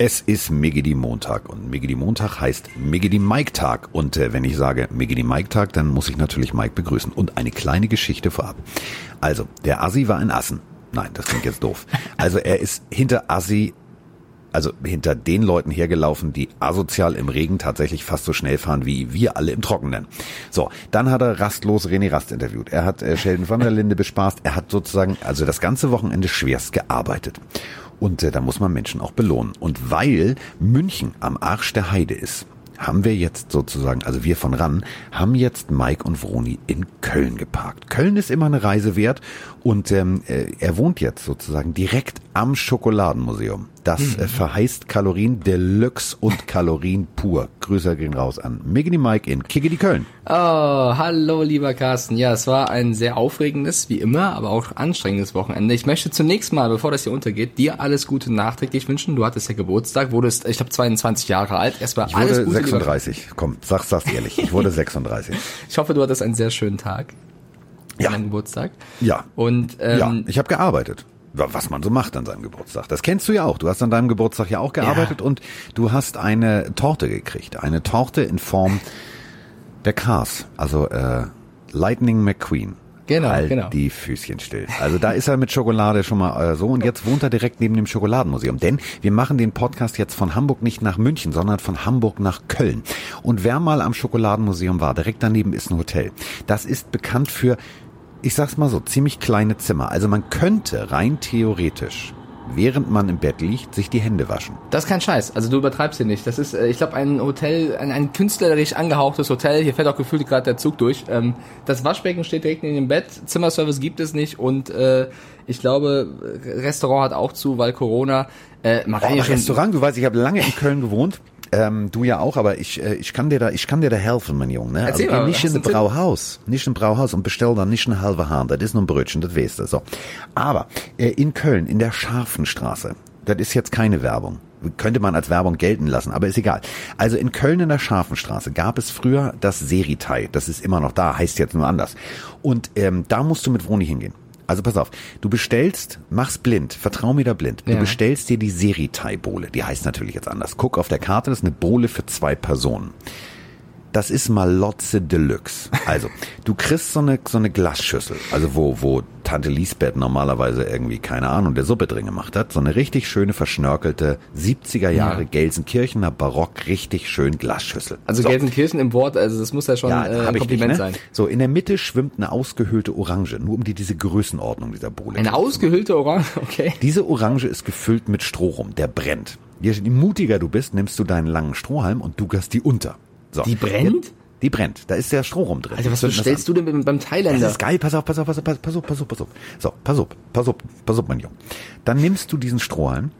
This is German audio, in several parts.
Es ist Migidi Montag und Migidi Montag heißt Migidi Mike Tag. Und äh, wenn ich sage Migidi Mike Tag, dann muss ich natürlich Mike begrüßen. Und eine kleine Geschichte vorab. Also, der Assi war ein Assen. Nein, das klingt jetzt doof. Also er ist hinter Assi also hinter den Leuten hergelaufen, die asozial im Regen tatsächlich fast so schnell fahren wie wir alle im Trockenen. So, dann hat er rastlos René Rast interviewt. Er hat äh, Sheldon van der Linde bespaßt. Er hat sozusagen also das ganze Wochenende schwerst gearbeitet. Und äh, da muss man Menschen auch belohnen. Und weil München am Arsch der Heide ist, haben wir jetzt sozusagen, also wir von RAN, haben jetzt Mike und Vroni in Köln geparkt. Köln ist immer eine Reise wert und ähm, äh, er wohnt jetzt sozusagen direkt am Schokoladenmuseum. Das äh, verheißt Kalorien Deluxe und Kalorien pur. Grüße gehen raus an Miggy Mike in Kickedy Köln. Oh, hallo lieber Carsten. Ja, es war ein sehr aufregendes, wie immer, aber auch anstrengendes Wochenende. Ich möchte zunächst mal, bevor das hier untergeht, dir alles Gute nachträglich wünschen. Du hattest ja Geburtstag, wurdest, ich glaube, 22 Jahre alt. Erstmal Ich wurde alles Gute. 36. Komm, sag's, sag's ehrlich. Ich wurde 36. Lieber. Ich hoffe, du hattest einen sehr schönen Tag. Ja. An Geburtstag. Ja. Und ähm, ja, ich habe gearbeitet. Was man so macht an seinem Geburtstag. Das kennst du ja auch. Du hast an deinem Geburtstag ja auch gearbeitet Ja. und du hast eine Torte gekriegt. Eine Torte in Form der Cars. Also äh, Lightning McQueen. Genau, halt genau. die Füßchen still. Also da ist er mit Schokolade schon mal äh, so und jetzt wohnt er direkt neben dem Schokoladenmuseum. Denn wir machen den Podcast jetzt von Hamburg nicht nach München, sondern von Hamburg nach Köln. Und wer mal am Schokoladenmuseum war, direkt daneben ist ein Hotel. Das ist bekannt für, ich sag's mal so, ziemlich kleine Zimmer. Also man könnte rein theoretisch, während man im Bett liegt, sich die Hände waschen. Das ist kein Scheiß. Also du übertreibst hier nicht. Das ist, äh, ich glaube, ein Hotel, ein, ein künstlerisch angehauchtes Hotel. Hier fährt auch gefühlt gerade der Zug durch. Ähm, das Waschbecken steht direkt neben dem Bett. Zimmerservice gibt es nicht und äh, ich glaube, Restaurant hat auch zu, weil Corona. Äh, man Oh, ja Restaurant, du weißt, ich habe lange in Köln gewohnt. Ähm, du ja auch, aber ich, äh, ich kann dir da, ich kann dir da helfen, mein Junge. Ne? Erzähl also, mal, geh nicht in ein? Brauhaus, nicht in ein Brauhaus und bestell da nicht eine halbe Hahn. Das ist nur ein Brötchen, das weißt du. So. Aber äh, in Köln, in der Scharfenstraße, das ist jetzt keine Werbung. Könnte man als Werbung gelten lassen, aber ist egal. Also in Köln in der Scharfenstraße gab es früher das Seritai. Das ist immer noch da, heißt jetzt nur anders. Und ähm, da musst du mit Vroni hingehen. Also pass auf, du bestellst, mach's blind, vertrau mir da blind. Du Ja. bestellst dir die Seritai-Bohle. Die heißt natürlich jetzt anders. Guck auf der Karte, das ist eine Bohle für zwei Personen. Das ist Malotze Deluxe. Also, du kriegst so eine, so eine Glasschüssel, also wo, wo Tante Lisbeth normalerweise irgendwie, keine Ahnung, der Suppe drin gemacht hat. So eine richtig schöne, verschnörkelte 70er Jahre Ja. Gelsenkirchener Barock, richtig schön Glasschüssel. Also so. Gelsenkirchen im Wort, also das muss ja schon Ja, äh, ein Kompliment nicht, ne? sein. So, in der Mitte schwimmt eine ausgehöhlte Orange, nur um dir diese Größenordnung dieser Bohle Eine ausgehöhlte Orange, okay. diese Orange ist gefüllt mit Strohrum, der brennt. Je mutiger du bist, nimmst du deinen langen Strohhalm und dugerst die unter. So. Die brennt? Die brennt. Da ist der Strohrum drin. Also was bestellst an. du denn beim, beim Das Thailänder? ist geil. Pass auf, pass auf, pass auf, pass auf, pass auf, pass auf. So, pass auf, pass auf, pass auf, mein Junge. Dann nimmst du diesen Strohhalm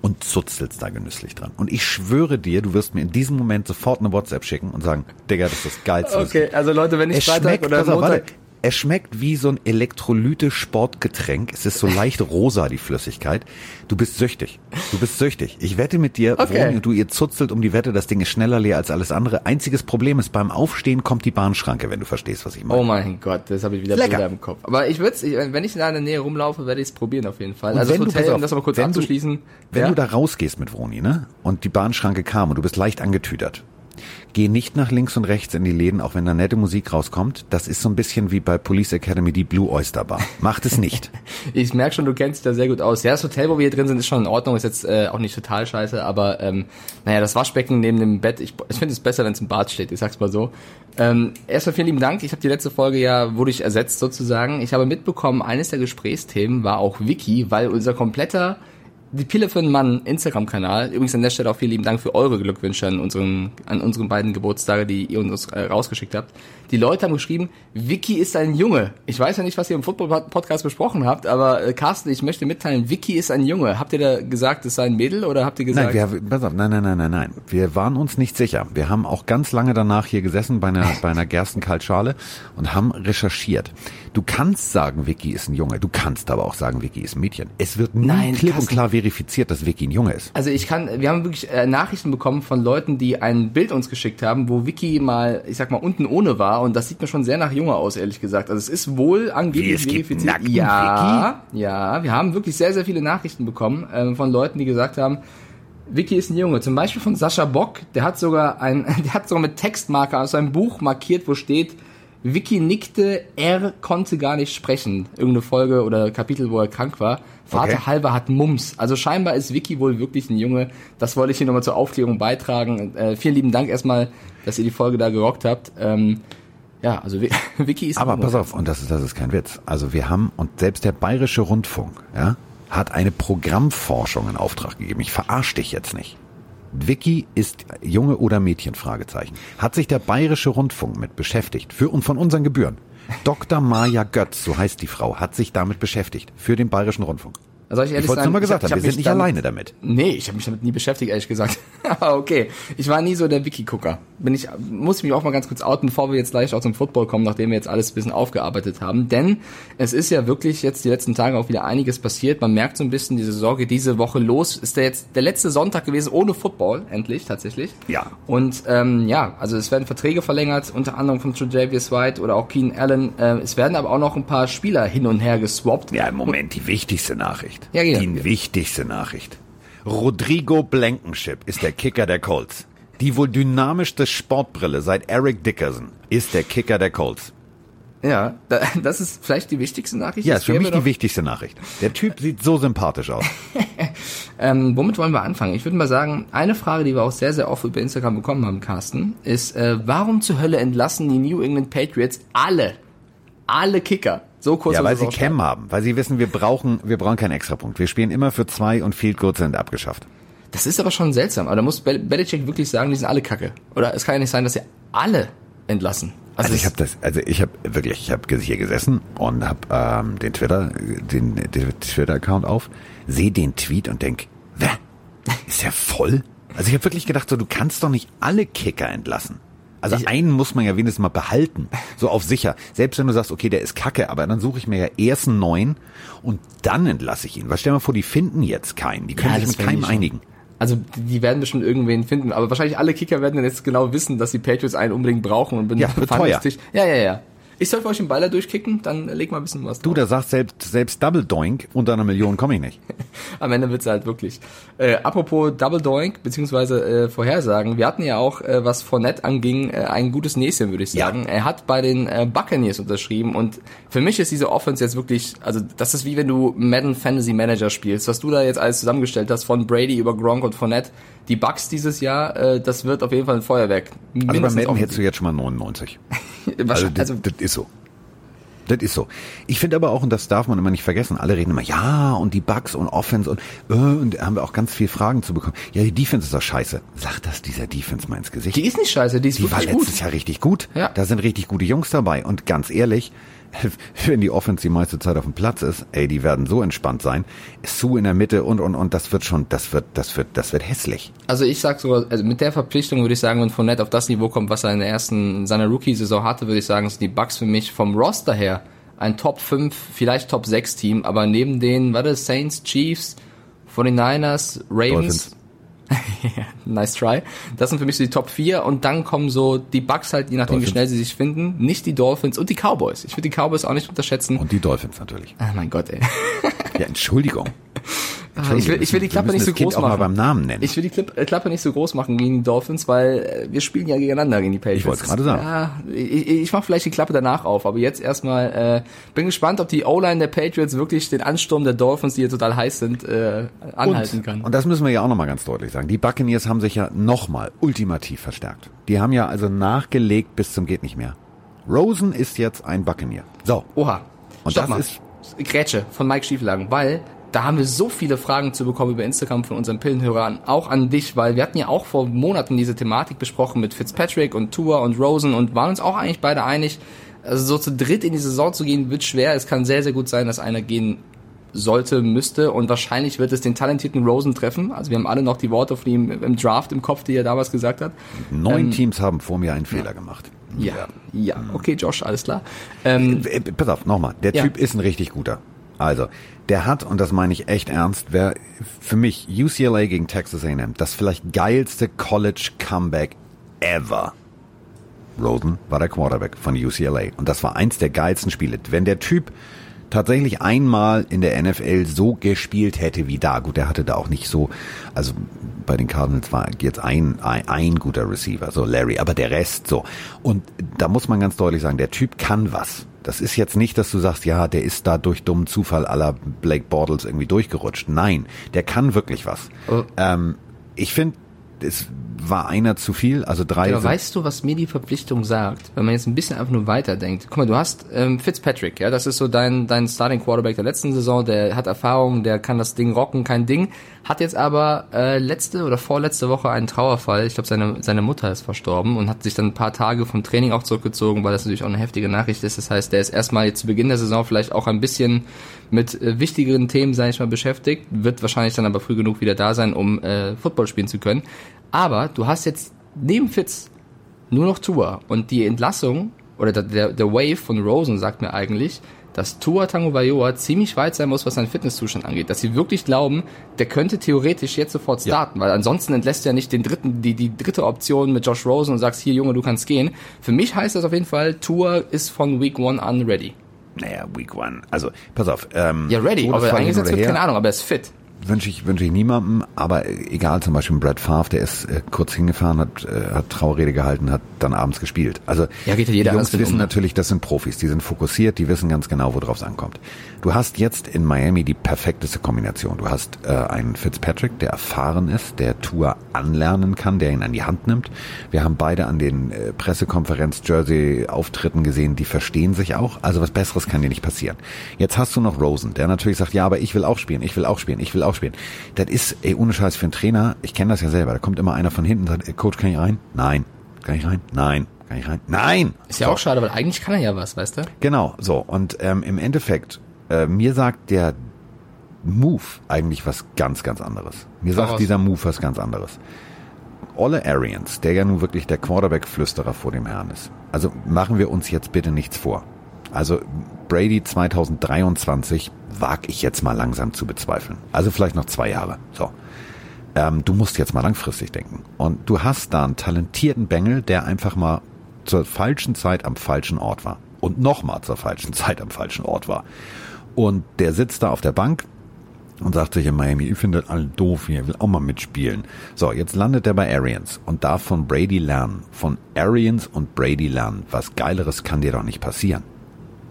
und zuzelst da genüsslich dran. Und ich schwöre dir, du wirst mir in diesem Moment sofort eine WhatsApp schicken und sagen, Digga, das ist das Geilste. Okay, also Leute, wenn ich es Freitag schmeckt, oder Montag... warte, es schmeckt wie so ein Elektrolyte-Sportgetränk. Es ist so leicht rosa, die Flüssigkeit. Du bist süchtig. Du bist süchtig. Ich wette mit dir, Okay. Vroni, du ihr zuzelt um die Wette, das Ding ist schneller leer als alles andere. Einziges Problem ist, beim Aufstehen kommt die Bahnschranke, wenn du verstehst, was ich meine. Oh mein Gott, das habe ich wieder Lecker. Bilder im Kopf. Aber ich würde wenn ich in der Nähe rumlaufe, werde ich es probieren auf jeden Fall. Und also das wenn du, Hotel, auf, um das mal kurz wenn du- abzuschließen. Wenn ja? du da rausgehst mit Vroni, ne? Und die Bahnschranke kam und du bist leicht angetüdert. Geh nicht nach links und rechts in die Läden, auch wenn da nette Musik rauskommt. Das ist so ein bisschen wie bei Police Academy die Blue Oyster Bar. Macht es nicht. Ich merke schon, du kennst dich da sehr gut aus. Ja, das Hotel, wo wir hier drin sind, ist schon in Ordnung, ist jetzt äh, auch nicht total scheiße, aber ähm, naja, das Waschbecken neben dem Bett, ich, ich finde es besser, wenn es im Bad steht, ich sag's mal so. Ähm, erstmal vielen lieben Dank. Ich habe die letzte Folge ja, wurde ich ersetzt sozusagen. Ich habe mitbekommen, eines der Gesprächsthemen war auch Wiki, weil unser kompletter die Pille für einen Mann Instagram-Kanal. Übrigens an der Stelle auch vielen lieben Dank für eure Glückwünsche an unseren, an unseren beiden Geburtstage, die ihr uns äh, rausgeschickt habt. Die Leute haben geschrieben, Vicky ist ein Junge. Ich weiß ja nicht, was ihr im Football-Podcast besprochen habt, aber äh, Carsten, ich möchte mitteilen, Vicky ist ein Junge. Habt ihr da gesagt, es sei ein Mädel oder habt ihr gesagt? Nein, wir, pass auf, nein, nein, nein, nein, nein. Wir waren uns nicht sicher. Wir haben auch ganz lange danach hier gesessen bei einer, bei einer Gerstenkaltschale und haben recherchiert. Du kannst sagen, Vicky ist ein Junge. Du kannst aber auch sagen, Vicky ist ein Mädchen. Es wird nie Nein, klipp und Carsten. klar verifiziert, dass Vicky ein Junge ist. Also ich kann, wir haben wirklich äh, Nachrichten bekommen von Leuten, die ein Bild uns geschickt haben, wo Vicky mal, ich sag mal, unten ohne war und das sieht mir schon sehr nach Junge aus, ehrlich gesagt. Also es ist wohl angeblich Wie, verifiziert. nackten ja, ja, wir haben wirklich sehr, sehr viele Nachrichten bekommen ähm, von Leuten, die gesagt haben, Vicky ist ein Junge. Zum Beispiel von Sascha Bock, der hat sogar ein, der hat sogar mit Textmarker aus seinem Buch markiert, wo steht, Vicky nickte, er konnte gar nicht sprechen. Irgendeine Folge oder Kapitel, wo er krank war. Vater Okay. halber hat Mums. Also scheinbar ist Vicky wohl wirklich ein Junge. Das wollte ich hier nochmal zur Aufklärung beitragen. Äh, vielen lieben Dank erstmal, dass ihr die Folge da gerockt habt. Ähm, ja, also Vi- Vicky ist Aber pass auf, und das ist, das ist kein Witz. Also wir haben, und selbst der Bayerische Rundfunk, ja, hat eine Programmforschung in Auftrag gegeben. Ich verarsche dich jetzt nicht. Vicky ist Junge oder Mädchen? Fragezeichen. Hat sich der Bayerische Rundfunk mit beschäftigt für und von unseren Gebühren. Dr. Maja Götz, so heißt die Frau, hat sich damit beschäftigt für den Bayerischen Rundfunk. Soll ich ehrlich Ich wollte nur mal gesagt hab- haben, hab wir sind nicht damit- alleine damit. Nee, ich habe mich damit nie beschäftigt, ehrlich gesagt. Aber okay, ich war nie so der Wiki-Gucker. Bin ich, muss ich mich auch mal ganz kurz outen, bevor wir jetzt gleich auch zum Football kommen, nachdem wir jetzt alles ein bisschen aufgearbeitet haben. Denn es ist ja wirklich jetzt die letzten Tage auch wieder einiges passiert. Man merkt so ein bisschen diese Sorge diese Woche los. Ist der jetzt der letzte Sonntag gewesen ohne Football, endlich tatsächlich. Ja. Und ähm, ja, also es werden Verträge verlängert, unter anderem von Tredavious White oder auch Keenan Allen. Ähm, es werden aber auch noch ein paar Spieler hin und her geswappt. Ja, im Moment die wichtigste Nachricht. Ja, ja. Die wichtigste Nachricht. Rodrigo Blankenship ist der Kicker der Colts. Die wohl dynamischste Sportbrille seit Eric Dickerson ist der Kicker der Colts. Ja, da, das ist vielleicht die wichtigste Nachricht. Ja, ist für mich die wichtigste Nachricht. Der Typ sieht so sympathisch aus. Ähm, womit wollen wir anfangen? Ich würde mal sagen, eine Frage, die wir auch sehr, sehr oft über Instagram bekommen haben, Carsten, ist, äh, warum zur Hölle entlassen die New England Patriots alle, alle Kicker? So kurz Ja, weil sie. Cam haben, weil sie wissen, wir brauchen, wir brauchen keinen Extrapunkt. Wir spielen immer für zwei und Field Goals sind abgeschafft. Das ist aber schon seltsam. Aber da muss Bel Belichick wirklich sagen, die sind alle Kacke. Oder es kann ja nicht sein, dass sie alle entlassen. Also ich es- habe das, also ich habe wirklich, ich habe hier gesessen und habe ähm, den Twitter, den, den Twitter-Account auf, sehe den Tweet und denk, wer? Ist der voll? Also ich habe wirklich gedacht, so du kannst doch nicht alle Kicker entlassen. Also einen muss man ja wenigstens mal behalten, so auf sicher. Selbst wenn du sagst, okay, der ist kacke, aber dann suche ich mir ja erst einen neuen und dann entlasse ich ihn. Weil stell dir mal vor, die finden jetzt keinen, die können Ja, sich mit keinem einigen. Also die werden bestimmt irgendwen finden, aber wahrscheinlich alle Kicker werden dann jetzt genau wissen, dass die Patriots einen unbedingt brauchen und bin Ja, teuer. Ja, ja, ja. Ich soll für euch den Baller durchkicken, dann leg mal ein bisschen was Du, da sagst selbst, selbst Double Doink, unter einer Million komme ich nicht. Am Ende wird's halt wirklich. Äh, apropos Double Doink, beziehungsweise äh, Vorhersagen. Wir hatten ja auch, äh, was Fournette anging, äh, ein gutes Näschen, würde ich Ja. sagen. Er hat bei den äh, Buccaneers unterschrieben und für mich ist diese Offense jetzt wirklich, also das ist wie wenn du Madden Fantasy Manager spielst. Was du da jetzt alles zusammengestellt hast, von Brady über Gronk und Fournette, die Bucks dieses Jahr, äh, das wird auf jeden Fall ein Feuerwerk. Also bei Mindestens Madden hättest du jetzt schon mal 99. Also das, das ist so. Das ist so. Ich finde aber auch, und das darf man immer nicht vergessen, alle reden immer, ja, und die Bugs und Offense und, äh, und da haben wir auch ganz viele Fragen zu bekommen. Ja, die Defense ist doch scheiße. Sag das dieser Defense mal ins Gesicht. die ist nicht scheiße, die ist Die war wirklich letztes gut. Jahr richtig gut. Ja. Da sind richtig gute Jungs dabei. Und ganz ehrlich, wenn die Offense die meiste Zeit auf dem Platz ist, ey, die werden so entspannt sein. Sue in der Mitte und, und, und das wird schon, das wird, das wird, das wird hässlich. Also ich sag sogar, also mit der Verpflichtung würde ich sagen, wenn Fournette auf das Niveau kommt, was er in der ersten, in seiner Rookie-Saison hatte, würde ich sagen, sind die Bucks für mich vom Roster her ein Top 5, vielleicht Top 6 Team, aber neben den, warte, Saints, Chiefs, 49ers, Ravens, nice try. Das sind für mich so die Top 4 und dann kommen so die Bucks halt, je nachdem Dolphins. wie schnell sie sich finden, nicht die Dolphins und die Cowboys. Ich würde die Cowboys auch nicht unterschätzen. Und die Dolphins natürlich. Ah, mein Gott, ey. Ja, Entschuldigung. Ah, ich, will, ich will die Klappe nicht so Kind groß auch mal machen. beim Namen nennen. Ich will die äh, Klappe nicht so groß machen gegen die Dolphins, weil äh, wir spielen ja gegeneinander gegen die Patriots. Ich wollte es gerade sagen. Ja, ich, ich mache vielleicht die Klappe danach auf, aber jetzt erstmal äh, bin gespannt, ob die O-Line der Patriots wirklich den Ansturm der Dolphins, die hier total heiß sind, äh, anhalten und, kann. Und das müssen wir ja auch nochmal ganz deutlich sagen. Die Buccaneers haben sich ja nochmal ultimativ verstärkt. Die haben ja also nachgelegt bis zum geht nicht mehr. Rosen ist jetzt ein Buccaneer. So. Oha. Und Stopp das mal. ist- Grätsche von Mike Stieflagen, weil da haben wir so viele Fragen zu bekommen über Instagram von unseren Pillenhörern, auch an dich, weil wir hatten ja auch vor Monaten diese Thematik besprochen mit Fitzpatrick und Tua und Rosen und waren uns auch eigentlich beide einig, also so zu dritt in die Saison zu gehen, wird schwer. Es kann sehr, sehr gut sein, dass einer gehen sollte, müsste und wahrscheinlich wird es den talentierten Rosen treffen. Also wir haben alle noch die Worte von ihm im Draft im Kopf, die er damals gesagt hat. Neun Teams haben vor mir einen Fehler gemacht. Ja, ja, okay, Josh, alles klar. Ähm, Äh, Pass auf, nochmal. Der Ja. Typ ist ein richtig guter. Also, der hat, und das meine ich echt ernst, wer für mich UCLA gegen Texas A&M, das vielleicht geilste College Comeback ever. Rosen war der Quarterback von UCLA. Und das war eins der geilsten Spiele. Wenn der Typ tatsächlich einmal in der NFL so gespielt hätte wie da. Gut, der hatte da auch nicht so, also bei den Cardinals war jetzt ein, ein, ein guter Receiver, so Larry, aber der Rest so. Und da muss man ganz deutlich sagen, der Typ kann was. Das ist jetzt nicht, dass du sagst, ja, der ist da durch dummen Zufall aller Blake Bortles irgendwie durchgerutscht. Nein, der kann wirklich was. Oh. Ähm, ich finde, es war einer zu viel, also drei. Genau, weißt du, was mir die Verpflichtung sagt? Wenn man jetzt ein bisschen einfach nur weiterdenkt. Guck mal, du hast ähm, Fitzpatrick, ja, das ist so dein, dein Starting Quarterback der letzten Saison, der hat Erfahrung, der kann das Ding rocken, kein Ding. Hat jetzt aber äh, letzte oder vorletzte Woche einen Trauerfall. Ich glaube, seine, seine Mutter ist verstorben und hat sich dann ein paar Tage vom Training auch zurückgezogen, weil das natürlich auch eine heftige Nachricht ist. Das heißt, der ist erstmal jetzt zu Beginn der Saison vielleicht auch ein bisschen mit äh, wichtigeren Themen, sage ich mal, beschäftigt, wird wahrscheinlich dann aber früh genug wieder da sein, um äh, Football spielen zu können. Aber du hast jetzt neben Fitz nur noch Tour und die Entlassung oder der, der, Wave von Rosen sagt mir eigentlich, dass Tua Tango Vailoa ziemlich weit sein muss, was seinen Fitnesszustand angeht. Dass sie wirklich glauben, der könnte theoretisch jetzt sofort starten, ja. weil ansonsten entlässt er ja nicht den dritten, die, die dritte Option mit Josh Rosen und sagst, hier Junge, du kannst gehen. Für mich heißt das auf jeden Fall, Tua ist von Week One an ready. Naja, Week One. Also, pass auf. Ähm, ja, ready, aber eingesetzt wird, keine Ahnung, aber er ist fit wünsche ich, wünsche ich niemandem, aber egal, zum Beispiel Brad Favre, der ist äh, kurz hingefahren, hat, äh, hat Trauerrede gehalten, hat dann abends gespielt. Also ja, geht ja jeder die Jungs wissen um. natürlich, das sind Profis, die sind fokussiert, die wissen ganz genau, worauf es ankommt. Du hast jetzt in Miami die perfekteste Kombination. Du hast äh, einen Fitzpatrick, der erfahren ist, der Tour anlernen kann, der ihn an die Hand nimmt. Wir haben beide an den äh, Pressekonferenz-Jersey-Auftritten gesehen, die verstehen sich auch. Also was Besseres kann dir nicht passieren. Jetzt hast du noch Rosen, der natürlich sagt, ja, aber ich will auch spielen, ich will auch spielen, ich will auch spielen. Das ist, ey, ohne Scheiß für einen Trainer, ich kenne das ja selber, da kommt immer einer von hinten und sagt, ey, Coach, kann ich rein? Nein. Kann ich rein? Nein. Kann ich rein? Nein! Ist ja so. auch schade, weil eigentlich kann er ja was, weißt du? Genau, so. Und ähm, im Endeffekt äh, mir sagt der Move eigentlich was ganz, ganz anderes. Mir sagt dieser Move was ganz anderes. Olle Arians, der ja nun wirklich der Quarterback-Flüsterer vor dem Herrn ist. Also machen wir uns jetzt bitte nichts vor. Also Brady 2023 wag ich jetzt mal langsam zu bezweifeln. Also vielleicht noch zwei Jahre. So. Ähm, du musst jetzt mal langfristig denken. Und du hast da einen talentierten Bengel, der einfach mal zur falschen Zeit am falschen Ort war. Und nochmal zur falschen Zeit am falschen Ort war. Und der sitzt da auf der Bank und sagt sich in Miami, ich finde alle doof hier, will auch mal mitspielen. So, jetzt landet er bei Arians und darf von Brady lernen. Von Arians und Brady lernen. Was Geileres kann dir doch nicht passieren.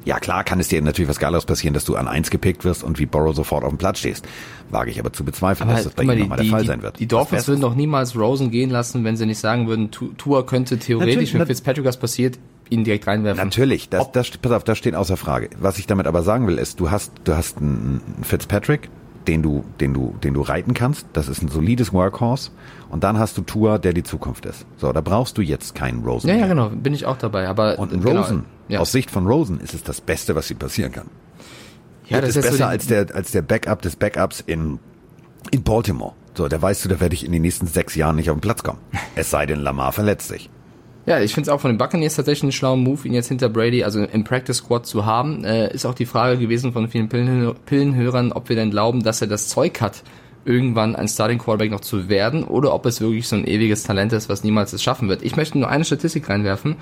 Ja, klar kann es dir natürlich was Geileres passieren, dass du an eins gepickt wirst und wie Borrow sofort auf dem Platz stehst. Wage ich aber zu bezweifeln, aber dass das bei ihm nochmal der Fall sein wird. Die Dolphins würden doch niemals Rosen gehen lassen, wenn sie nicht sagen würden, Tour könnte theoretisch, wenn Fitzpatrick was passiert, ihn direkt reinwerfen. Natürlich, das, das, pass auf, das steht außer Frage. Was ich damit aber sagen will, ist, du hast, du hast einen Fitzpatrick, den du, den du, den du reiten kannst. Das ist ein solides Workhorse. Und dann hast du Tour, der die Zukunft ist. So, da brauchst du jetzt keinen Rosen. Ja, ja, genau, bin ich auch dabei. Aber und in genau, Rosen, ja. aus Sicht von Rosen, ist es das Beste, was ihm passieren kann. Ja, das, das ist besser so als der, als der Backup des Backups in, in Baltimore. So, da weißt du, da werde ich in den nächsten sechs Jahren nicht auf den Platz kommen. Es sei denn, Lamar verletzt sich. Ja, ich finde es auch von den Buccaneers tatsächlich einen schlauen Move, ihn jetzt hinter Brady, also im Practice Squad zu haben. Äh, ist auch die Frage gewesen von vielen Pillenhö Pillenhörern, ob wir denn glauben, dass er das Zeug hat, irgendwann ein Starting Quarterback noch zu werden oder ob es wirklich so ein ewiges Talent ist, was niemals es schaffen wird. Ich möchte nur eine Statistik reinwerfen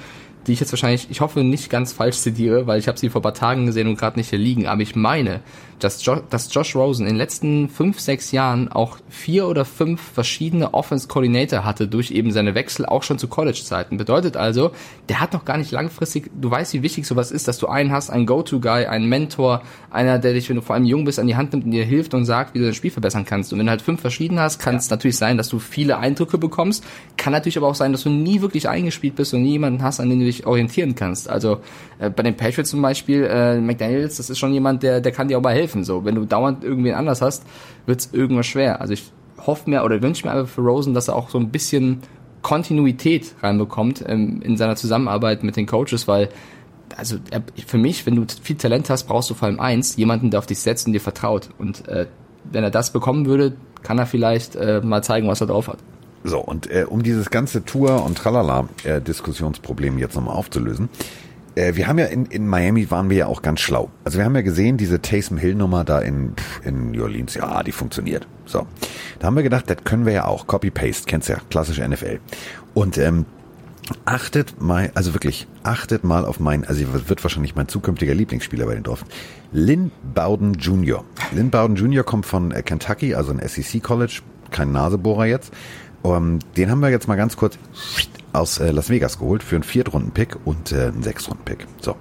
die ich jetzt wahrscheinlich, ich hoffe nicht ganz falsch zitiere, weil ich habe sie vor paar Tagen gesehen und gerade nicht hier liegen, aber ich meine, dass, jo dass Josh Rosen in den letzten fünf, sechs Jahren auch vier oder fünf verschiedene Offense Coordinator hatte durch eben seine Wechsel auch schon zu College-Zeiten. Bedeutet also, der hat noch gar nicht langfristig, du weißt, wie wichtig sowas ist, dass du einen hast, einen Go-To-Guy, einen Mentor, einer, der dich, wenn du vor allem jung bist, an die Hand nimmt und dir hilft und sagt, wie du dein Spiel verbessern kannst. Und wenn du halt fünf verschiedene hast, kann es ja. natürlich sein, dass du viele Eindrücke bekommst, kann natürlich aber auch sein, dass du nie wirklich eingespielt bist und nie jemanden hast, an den du dich orientieren kannst. Also äh, bei den Patriots zum Beispiel, äh, McDaniels, das ist schon jemand, der, der kann dir auch mal helfen. So, wenn du dauernd irgendwen anders hast, wird's irgendwas schwer. Also ich hoffe mir oder wünsche mir einfach für Rosen, dass er auch so ein bisschen Kontinuität reinbekommt ähm, in seiner Zusammenarbeit mit den Coaches, weil also er, für mich, wenn du viel Talent hast, brauchst du vor allem eins, jemanden, der auf dich setzt und dir vertraut. Und äh, wenn er das bekommen würde, kann er vielleicht äh, mal zeigen, was er drauf hat. So, und äh, um dieses ganze Tour- und Tralala-Diskussionsproblem äh, jetzt nochmal aufzulösen, äh, wir haben ja in, in Miami waren wir ja auch ganz schlau. Also wir haben ja gesehen, diese Taysom Hill-Nummer da in, in New Orleans, ja, die funktioniert. So. Da haben wir gedacht, das können wir ja auch. Copy-Paste, kennst ja, klassische NFL. Und ähm, Achtet mal, also wirklich, achtet mal auf meinen, also wird wahrscheinlich mein zukünftiger Lieblingsspieler bei den Dolphins. Lynn Bowden Jr. Lynn Bowden Jr. kommt von äh, Kentucky, also ein SEC College, kein Nasebohrer jetzt. Um, ähm, den haben wir jetzt mal ganz kurz aus äh, Las Vegas geholt für einen Viertrunden-Pick und äh, einen Sechstrunden-Pick. So.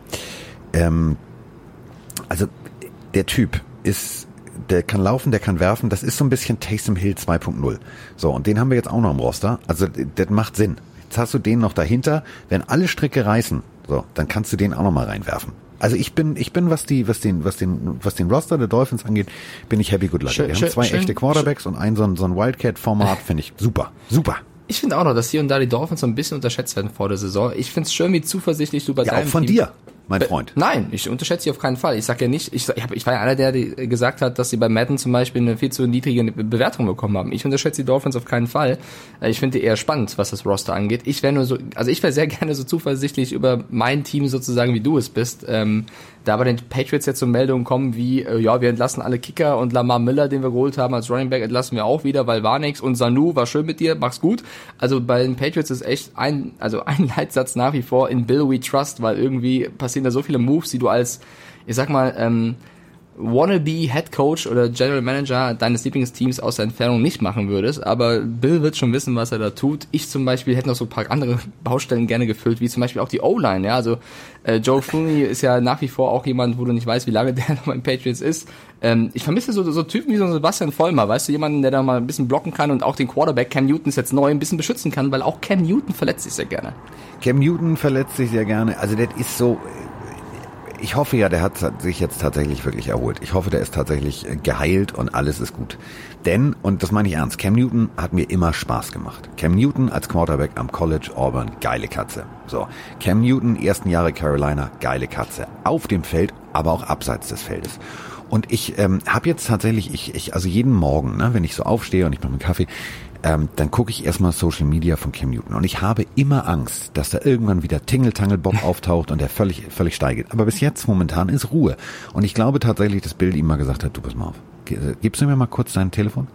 Ähm, also der Typ ist, der kann laufen, der kann werfen. Das ist so ein bisschen Taysom Hill 2.0. So, und den haben wir jetzt auch noch im Roster. Also das macht Sinn. Jetzt hast du den noch dahinter. Wenn alle Stricke reißen, so, dann kannst du den auch noch mal reinwerfen. Also ich bin, ich bin, was die, was den, was den, was den Roster der Dolphins angeht, bin ich happy good luck. Wir haben zwei schön, echte Quarterbacks und ein so ein, so ein Wildcat-Format, finde ich super, super. Ich finde auch noch, dass hier und da die Dolphins so ein bisschen unterschätzt werden vor der Saison. Ich finde es schön, wie zuversichtlich du bei ja, deinem auch von Team dir mein Freund. Nein, ich unterschätze sie auf keinen Fall. Ich sag ja nicht, ich, ich, hab, ich war ja einer, der gesagt hat, dass sie bei Madden zum Beispiel eine viel zu niedrige Bewertung bekommen haben. Ich unterschätze die Dolphins auf keinen Fall. Äh, ich finde die eher spannend, was das Roster angeht. Ich wäre nur so, also ich wäre sehr gerne so zuversichtlich über mein Team sozusagen, wie du es bist. Ähm, da bei den Patriots jetzt so Meldungen kommen wie, äh, ja, wir entlassen alle Kicker und Lamar Miller, den wir geholt haben als Running Back, entlassen wir auch wieder, weil war nix und Sanu war schön mit dir, mach's gut. Also bei den Patriots ist echt ein, also ein Leitsatz nach wie vor in Bill We Trust, weil irgendwie passieren da so viele Moves, die du als, ich sag mal, ähm, wannabe Head Coach oder General Manager deines Lieblingsteams aus der Entfernung nicht machen würdest, aber Bill wird schon wissen, was er da tut. Ich zum Beispiel hätte noch so ein paar andere Baustellen gerne gefüllt, wie zum Beispiel auch die O-Line. Ja, also äh, Joe Flooney ist ja nach wie vor auch jemand, wo du nicht weißt, wie lange der noch beim Patriots ist. Ähm, ich vermisse so, so Typen wie so Sebastian Vollmer, weißt du, jemanden, der da mal ein bisschen blocken kann und auch den Quarterback Cam Newton ist jetzt neu ein bisschen beschützen kann, weil auch Cam Newton verletzt sich sehr gerne. Cam Newton verletzt sich sehr gerne. Also das ist so, ich hoffe ja, der hat sich jetzt tatsächlich wirklich erholt. Ich hoffe, der ist tatsächlich äh, geheilt und alles ist gut. Denn, und das meine ich ernst, Cam Newton hat mir immer Spaß gemacht. Cam Newton als Quarterback am College Auburn, geile Katze. So, Cam Newton, ersten Jahre Carolina, geile Katze. Auf dem Feld, aber auch abseits des Feldes. Und ich ähm, habe jetzt tatsächlich, ich, ich, also jeden Morgen, ne, wenn ich so aufstehe und ich mache mir Kaffee, ähm, dann gucke ich erstmal Social Media von Cam Newton. Und ich habe immer Angst, dass da irgendwann wieder Tingle Bob auftaucht und er völlig, völlig steigert. Aber bis jetzt momentan ist Ruhe. Und ich glaube tatsächlich, dass Bill ihm mal gesagt hat, du pass mal auf, äh, gibst du mir mal kurz dein Telefon?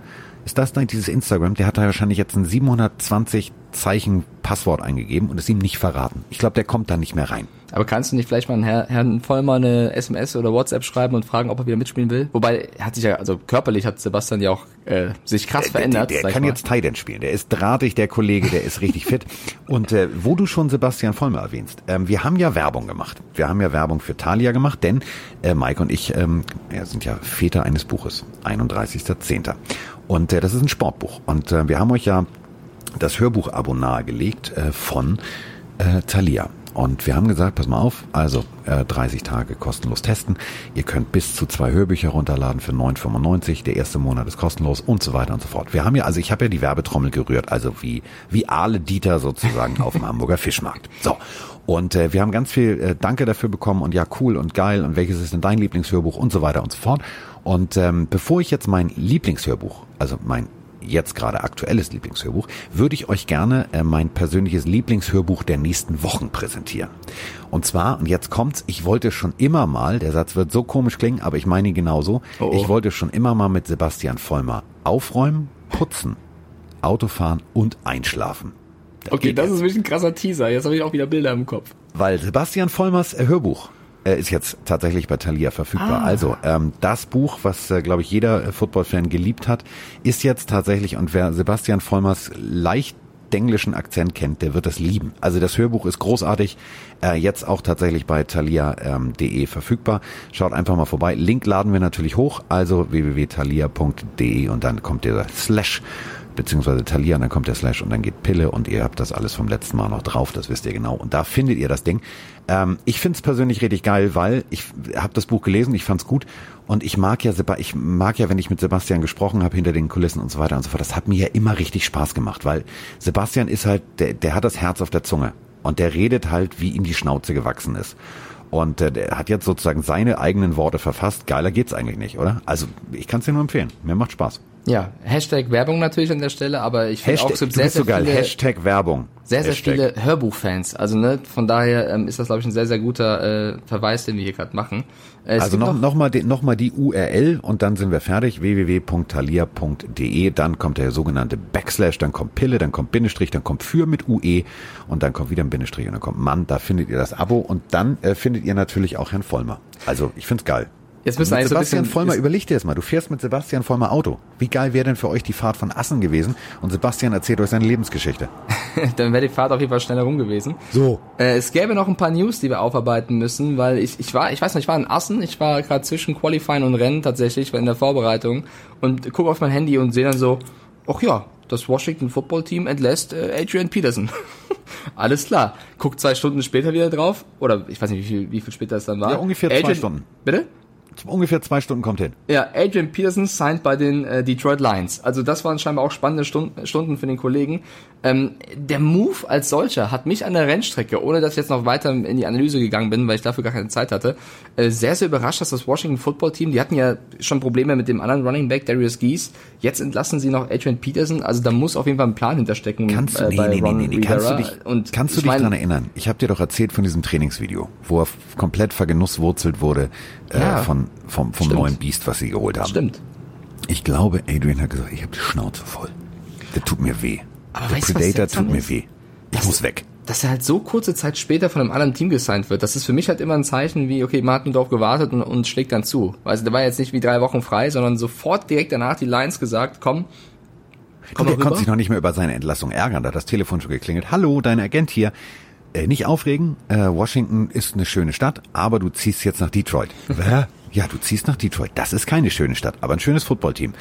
Ist das dann dieses Instagram? Der hat da wahrscheinlich jetzt ein 720 Zeichen Passwort eingegeben und es ihm nicht verraten. Ich glaube, der kommt da nicht mehr rein. Aber kannst du nicht vielleicht mal Herrn, Herrn Vollmer eine SMS oder WhatsApp schreiben und fragen, ob er wieder mitspielen will? Wobei, er hat sich ja, also körperlich hat Sebastian ja auch äh, sich krass verändert. Der, der, der kann jetzt Titan spielen. Der ist drahtig, der Kollege, der ist richtig fit. Und äh, wo du schon Sebastian Vollmer erwähnst, ähm, wir haben ja Werbung gemacht. Wir haben ja Werbung für Thalia gemacht, denn äh, Mike und ich ähm, ja, sind ja Väter eines Buches, 31.10. Und äh, das ist ein Sportbuch. Und äh, wir haben euch ja das Hörbuch-Abo nahegelegt äh, von äh, Thalia. Und wir haben gesagt, pass mal auf, also äh, 30 Tage kostenlos testen. Ihr könnt bis zu zwei Hörbücher runterladen für 9,95. Der erste Monat ist kostenlos und so weiter und so fort. Wir haben ja, also ich habe ja die Werbetrommel gerührt, also wie wie Aale Dieter sozusagen auf dem Hamburger Fischmarkt. So. Und äh, wir haben ganz viel äh, Danke dafür bekommen und ja, cool und geil und welches ist denn dein Lieblingshörbuch und so weiter und so fort. Und ähm, bevor ich jetzt mein Lieblingshörbuch, also mein jetzt gerade aktuelles Lieblingshörbuch, würde ich euch gerne äh, mein persönliches Lieblingshörbuch der nächsten Wochen präsentieren. Und zwar, und jetzt kommt's, ich wollte schon immer mal, der Satz wird so komisch klingen, aber ich meine ihn genauso, oh oh. ich wollte schon immer mal mit Sebastian Vollmer aufräumen, putzen, Autofahren und einschlafen. Das okay, das ist wirklich ein krasser Teaser. Jetzt habe ich auch wieder Bilder im Kopf. Weil Sebastian Vollmers Hörbuch äh, ist jetzt tatsächlich bei Thalia verfügbar. Ah. Also ähm, das Buch, was äh, glaube ich jeder Football-Fan geliebt hat, ist jetzt tatsächlich und wer Sebastian Vollmers leicht englischen Akzent kennt, der wird das lieben. Also das Hörbuch ist großartig, äh, jetzt auch tatsächlich bei thalia.de ähm, verfügbar. Schaut einfach mal vorbei. Link laden wir natürlich hoch, also www.thalia.de und dann kommt der Slash beziehungsweise Thalia, und dann kommt der Slash und dann geht Pille und ihr habt das alles vom letzten Mal noch drauf, das wisst ihr genau. Und da findet ihr das Ding. Ähm, ich find's persönlich richtig geil, weil ich habe das Buch gelesen, ich fand's gut und ich mag ja, ich mag ja, wenn ich mit Sebastian gesprochen habe hinter den Kulissen und so weiter und so fort. Das hat mir ja immer richtig Spaß gemacht, weil Sebastian ist halt, der, der hat das Herz auf der Zunge und der redet halt, wie ihm die Schnauze gewachsen ist. Und äh, der hat jetzt sozusagen seine eigenen Worte verfasst. Geiler geht's eigentlich nicht, oder? Also ich kann es dir nur empfehlen. Mir macht Spaß. Ja, Hashtag Werbung natürlich an der Stelle, aber ich finde auch, es gibt sehr, sehr so geil. viele... Hashtag Werbung. Sehr, sehr Hashtag. viele Hörbuchfans. Also ne, von daher ähm, ist das, glaube ich, ein sehr, sehr guter äh, Verweis, den wir hier gerade machen. Äh, also noch, noch, mal die, noch mal die URL und dann sind wir fertig. www.thalia.de Dann kommt der sogenannte Backslash, dann kommt Pille, dann kommt Bindestrich, dann kommt für mit UE und dann kommt wieder ein Bindestrich und dann kommt Mann. Da findet ihr das Abo und dann äh, findet ihr natürlich auch Herrn Vollmer. Also ich find's geil. Jetzt müssen mit Sebastian so Vollmer, überleg dir das mal. Du fährst mit Sebastian Vollmer Auto. Wie geil wäre denn für euch die Fahrt von Assen gewesen? Und Sebastian erzählt euch seine Lebensgeschichte. Dann wäre die Fahrt auf jeden Fall schneller rum gewesen. So. Äh, es gäbe noch ein paar News, die wir aufarbeiten müssen, weil ich, ich war, ich weiß nicht, ich war in Assen, ich war gerade zwischen Qualifying und Rennen tatsächlich, war in der Vorbereitung und gucke auf mein Handy und sehe dann so, ach ja, das Washington Football Team entlässt äh, Adrian Peterson. Alles klar. Guckt zwei Stunden später wieder drauf. Oder ich weiß nicht, wie viel, wie viel später es dann war. Ja, ungefähr Adrian, zwei Stunden. Bitte? Ungefähr zwei Stunden kommt hin. Ja, Adrian Peterson signed bei den äh, Detroit Lions. Also das waren scheinbar auch spannende Stunden, Stunden für den Kollegen. Ähm, der Move als solcher hat mich an der Rennstrecke, ohne dass ich jetzt noch weiter in die Analyse gegangen bin, weil ich dafür gar keine Zeit hatte, äh, sehr, sehr überrascht, dass das Washington Football Team, die hatten ja schon Probleme mit dem anderen Running Back, Darius Geese. Jetzt entlassen sie noch Adrian Peterson. Also da muss auf jeden Fall ein Plan hinterstecken. Kannst du, äh, nee, nee, Ron nee, nee, nee. Kannst du dich, und kannst du dich daran erinnern? Ich habe dir doch erzählt von diesem Trainingsvideo, wo er komplett vergenusswurzelt wurde äh, ja, von, vom, vom neuen Biest, was sie geholt haben. Stimmt. Ich glaube, Adrian hat gesagt, ich habe die Schnauze voll. Der tut mir weh. Aber Der weißt, Predator tut mir weh. Ich das, muss weg. Dass er halt so kurze Zeit später von einem anderen Team gesigned wird, das ist für mich halt immer ein Zeichen wie, okay, man hat nur darauf gewartet und, und schlägt dann zu. Also der war jetzt nicht wie drei Wochen frei, sondern sofort direkt danach die Lions gesagt, komm, Komm der konnte sich noch nicht mehr über seine Entlassung ärgern, da hat das Telefon schon geklingelt. Hallo, dein Agent hier. Äh, nicht aufregen, äh, Washington ist eine schöne Stadt, aber du ziehst jetzt nach Detroit. ja, du ziehst nach Detroit. Das ist keine schöne Stadt, aber ein schönes Footballteam.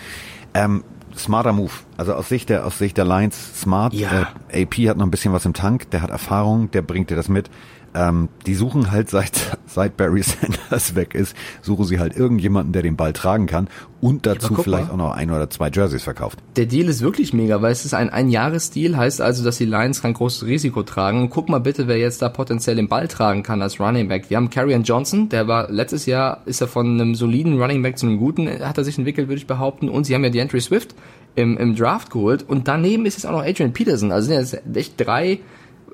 Ähm, smarter Move. Also aus Sicht der, aus Sicht der Lions smart. Ja. Äh, AP hat noch ein bisschen was im Tank, der hat Erfahrung, der bringt dir das mit. Ähm, die suchen halt seit, seit Barry Sanders weg ist, suchen sie halt irgendjemanden, der den Ball tragen kann und dazu vielleicht mal. auch noch ein oder zwei Jerseys verkauft. Der Deal ist wirklich mega, weil es ist ein Ein-Jahres-Deal, heißt also, dass die Lions kein großes Risiko tragen. guck mal bitte, wer jetzt da potenziell den Ball tragen kann als Running Back. Wir haben Carrion Johnson, der war letztes Jahr, ist er von einem soliden Running Back zu einem guten, hat er sich entwickelt, würde ich behaupten. Und sie haben ja die Entry Swift im, im Draft geholt. Und daneben ist jetzt auch noch Adrian Peterson. Also sind jetzt echt drei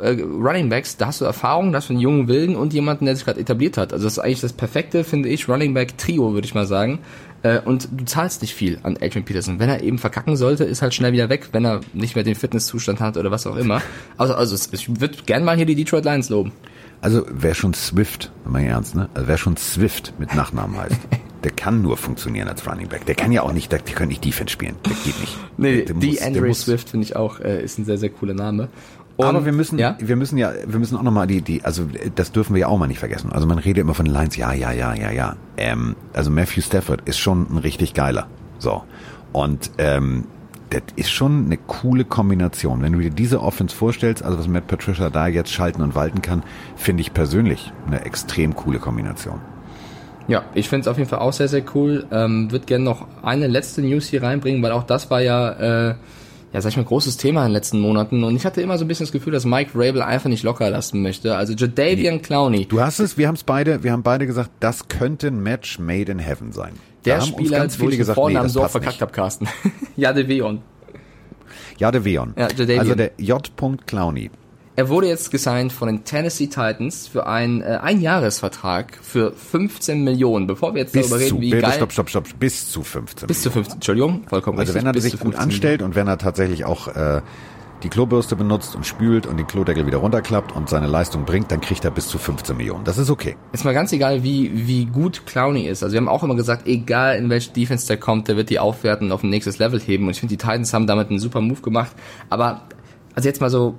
äh, Running Backs, da hast du Erfahrung, da hast du einen jungen Wilden und jemanden, der sich gerade etabliert hat. Also das ist eigentlich das perfekte, finde ich, Running Back Trio, würde ich mal sagen. Äh, und du zahlst nicht viel an Adrian Peterson. Wenn er eben verkacken sollte, ist halt schnell wieder weg, wenn er nicht mehr den Fitnesszustand hat oder was auch immer. Also, also ich würde gern mal hier die Detroit Lions loben. Also wer schon Swift, mal ernst, ne? Also wer schon Swift mit Nachnamen heißt, der kann nur funktionieren als Running Back. Der kann ja auch nicht, der, der kann nicht Defense spielen. Der geht nicht. Nee, der die muss, Andre Swift finde ich auch, äh, ist ein sehr, sehr cooler Name. Und, Aber wir müssen, ja? wir müssen ja, wir müssen auch nochmal die, die, also das dürfen wir ja auch mal nicht vergessen. Also man redet immer von den Lions, ja, ja, ja, ja, ja. Ähm, also Matthew Stafford ist schon ein richtig geiler. So. Und ähm, das ist schon eine coole Kombination. Wenn du dir diese Offense vorstellst, also was Matt Patricia da jetzt schalten und walten kann, finde ich persönlich eine extrem coole Kombination. Ja, ich finde es auf jeden Fall auch sehr, sehr cool. Ähm, Würde gerne noch eine letzte News hier reinbringen, weil auch das war ja äh, ja, sag ich mal, großes Thema in den letzten Monaten. Und ich hatte immer so ein bisschen das Gefühl, dass Mike Rabel einfach nicht locker lassen möchte. Also Jadavian. Clowney. Du hast es, wir haben es beide, wir haben beide gesagt, das könnte ein Match made in heaven sein. Der Spieler, ganz viele wo ich gesagt, Vornamen nee, so verkackt habe, Carsten. Jadeveon. Jadeveon. Ja, Jadavian. Also der J. Clowney. Er wurde jetzt gesigned von den Tennessee Titans für einen äh, Einjahresvertrag für 15 Millionen. Bevor wir jetzt bis darüber reden, zu, wie bitte, geil... Stopp, stopp, stopp. Bis zu 15 Bis zu 15, Entschuldigung, vollkommen Also richtig, wenn er sich gut anstellt und wenn er tatsächlich auch äh, die Klobürste benutzt und spült und den Klodeckel wieder runterklappt und seine Leistung bringt, dann kriegt er bis zu 15 Millionen. Das ist okay. Ist mal ganz egal, wie, wie gut Clowney ist. Also wir haben auch immer gesagt, egal in welche Defense der kommt, der wird die aufwerten und auf ein nächstes Level heben. Und ich finde, die Titans haben damit einen super Move gemacht. Aber also jetzt mal so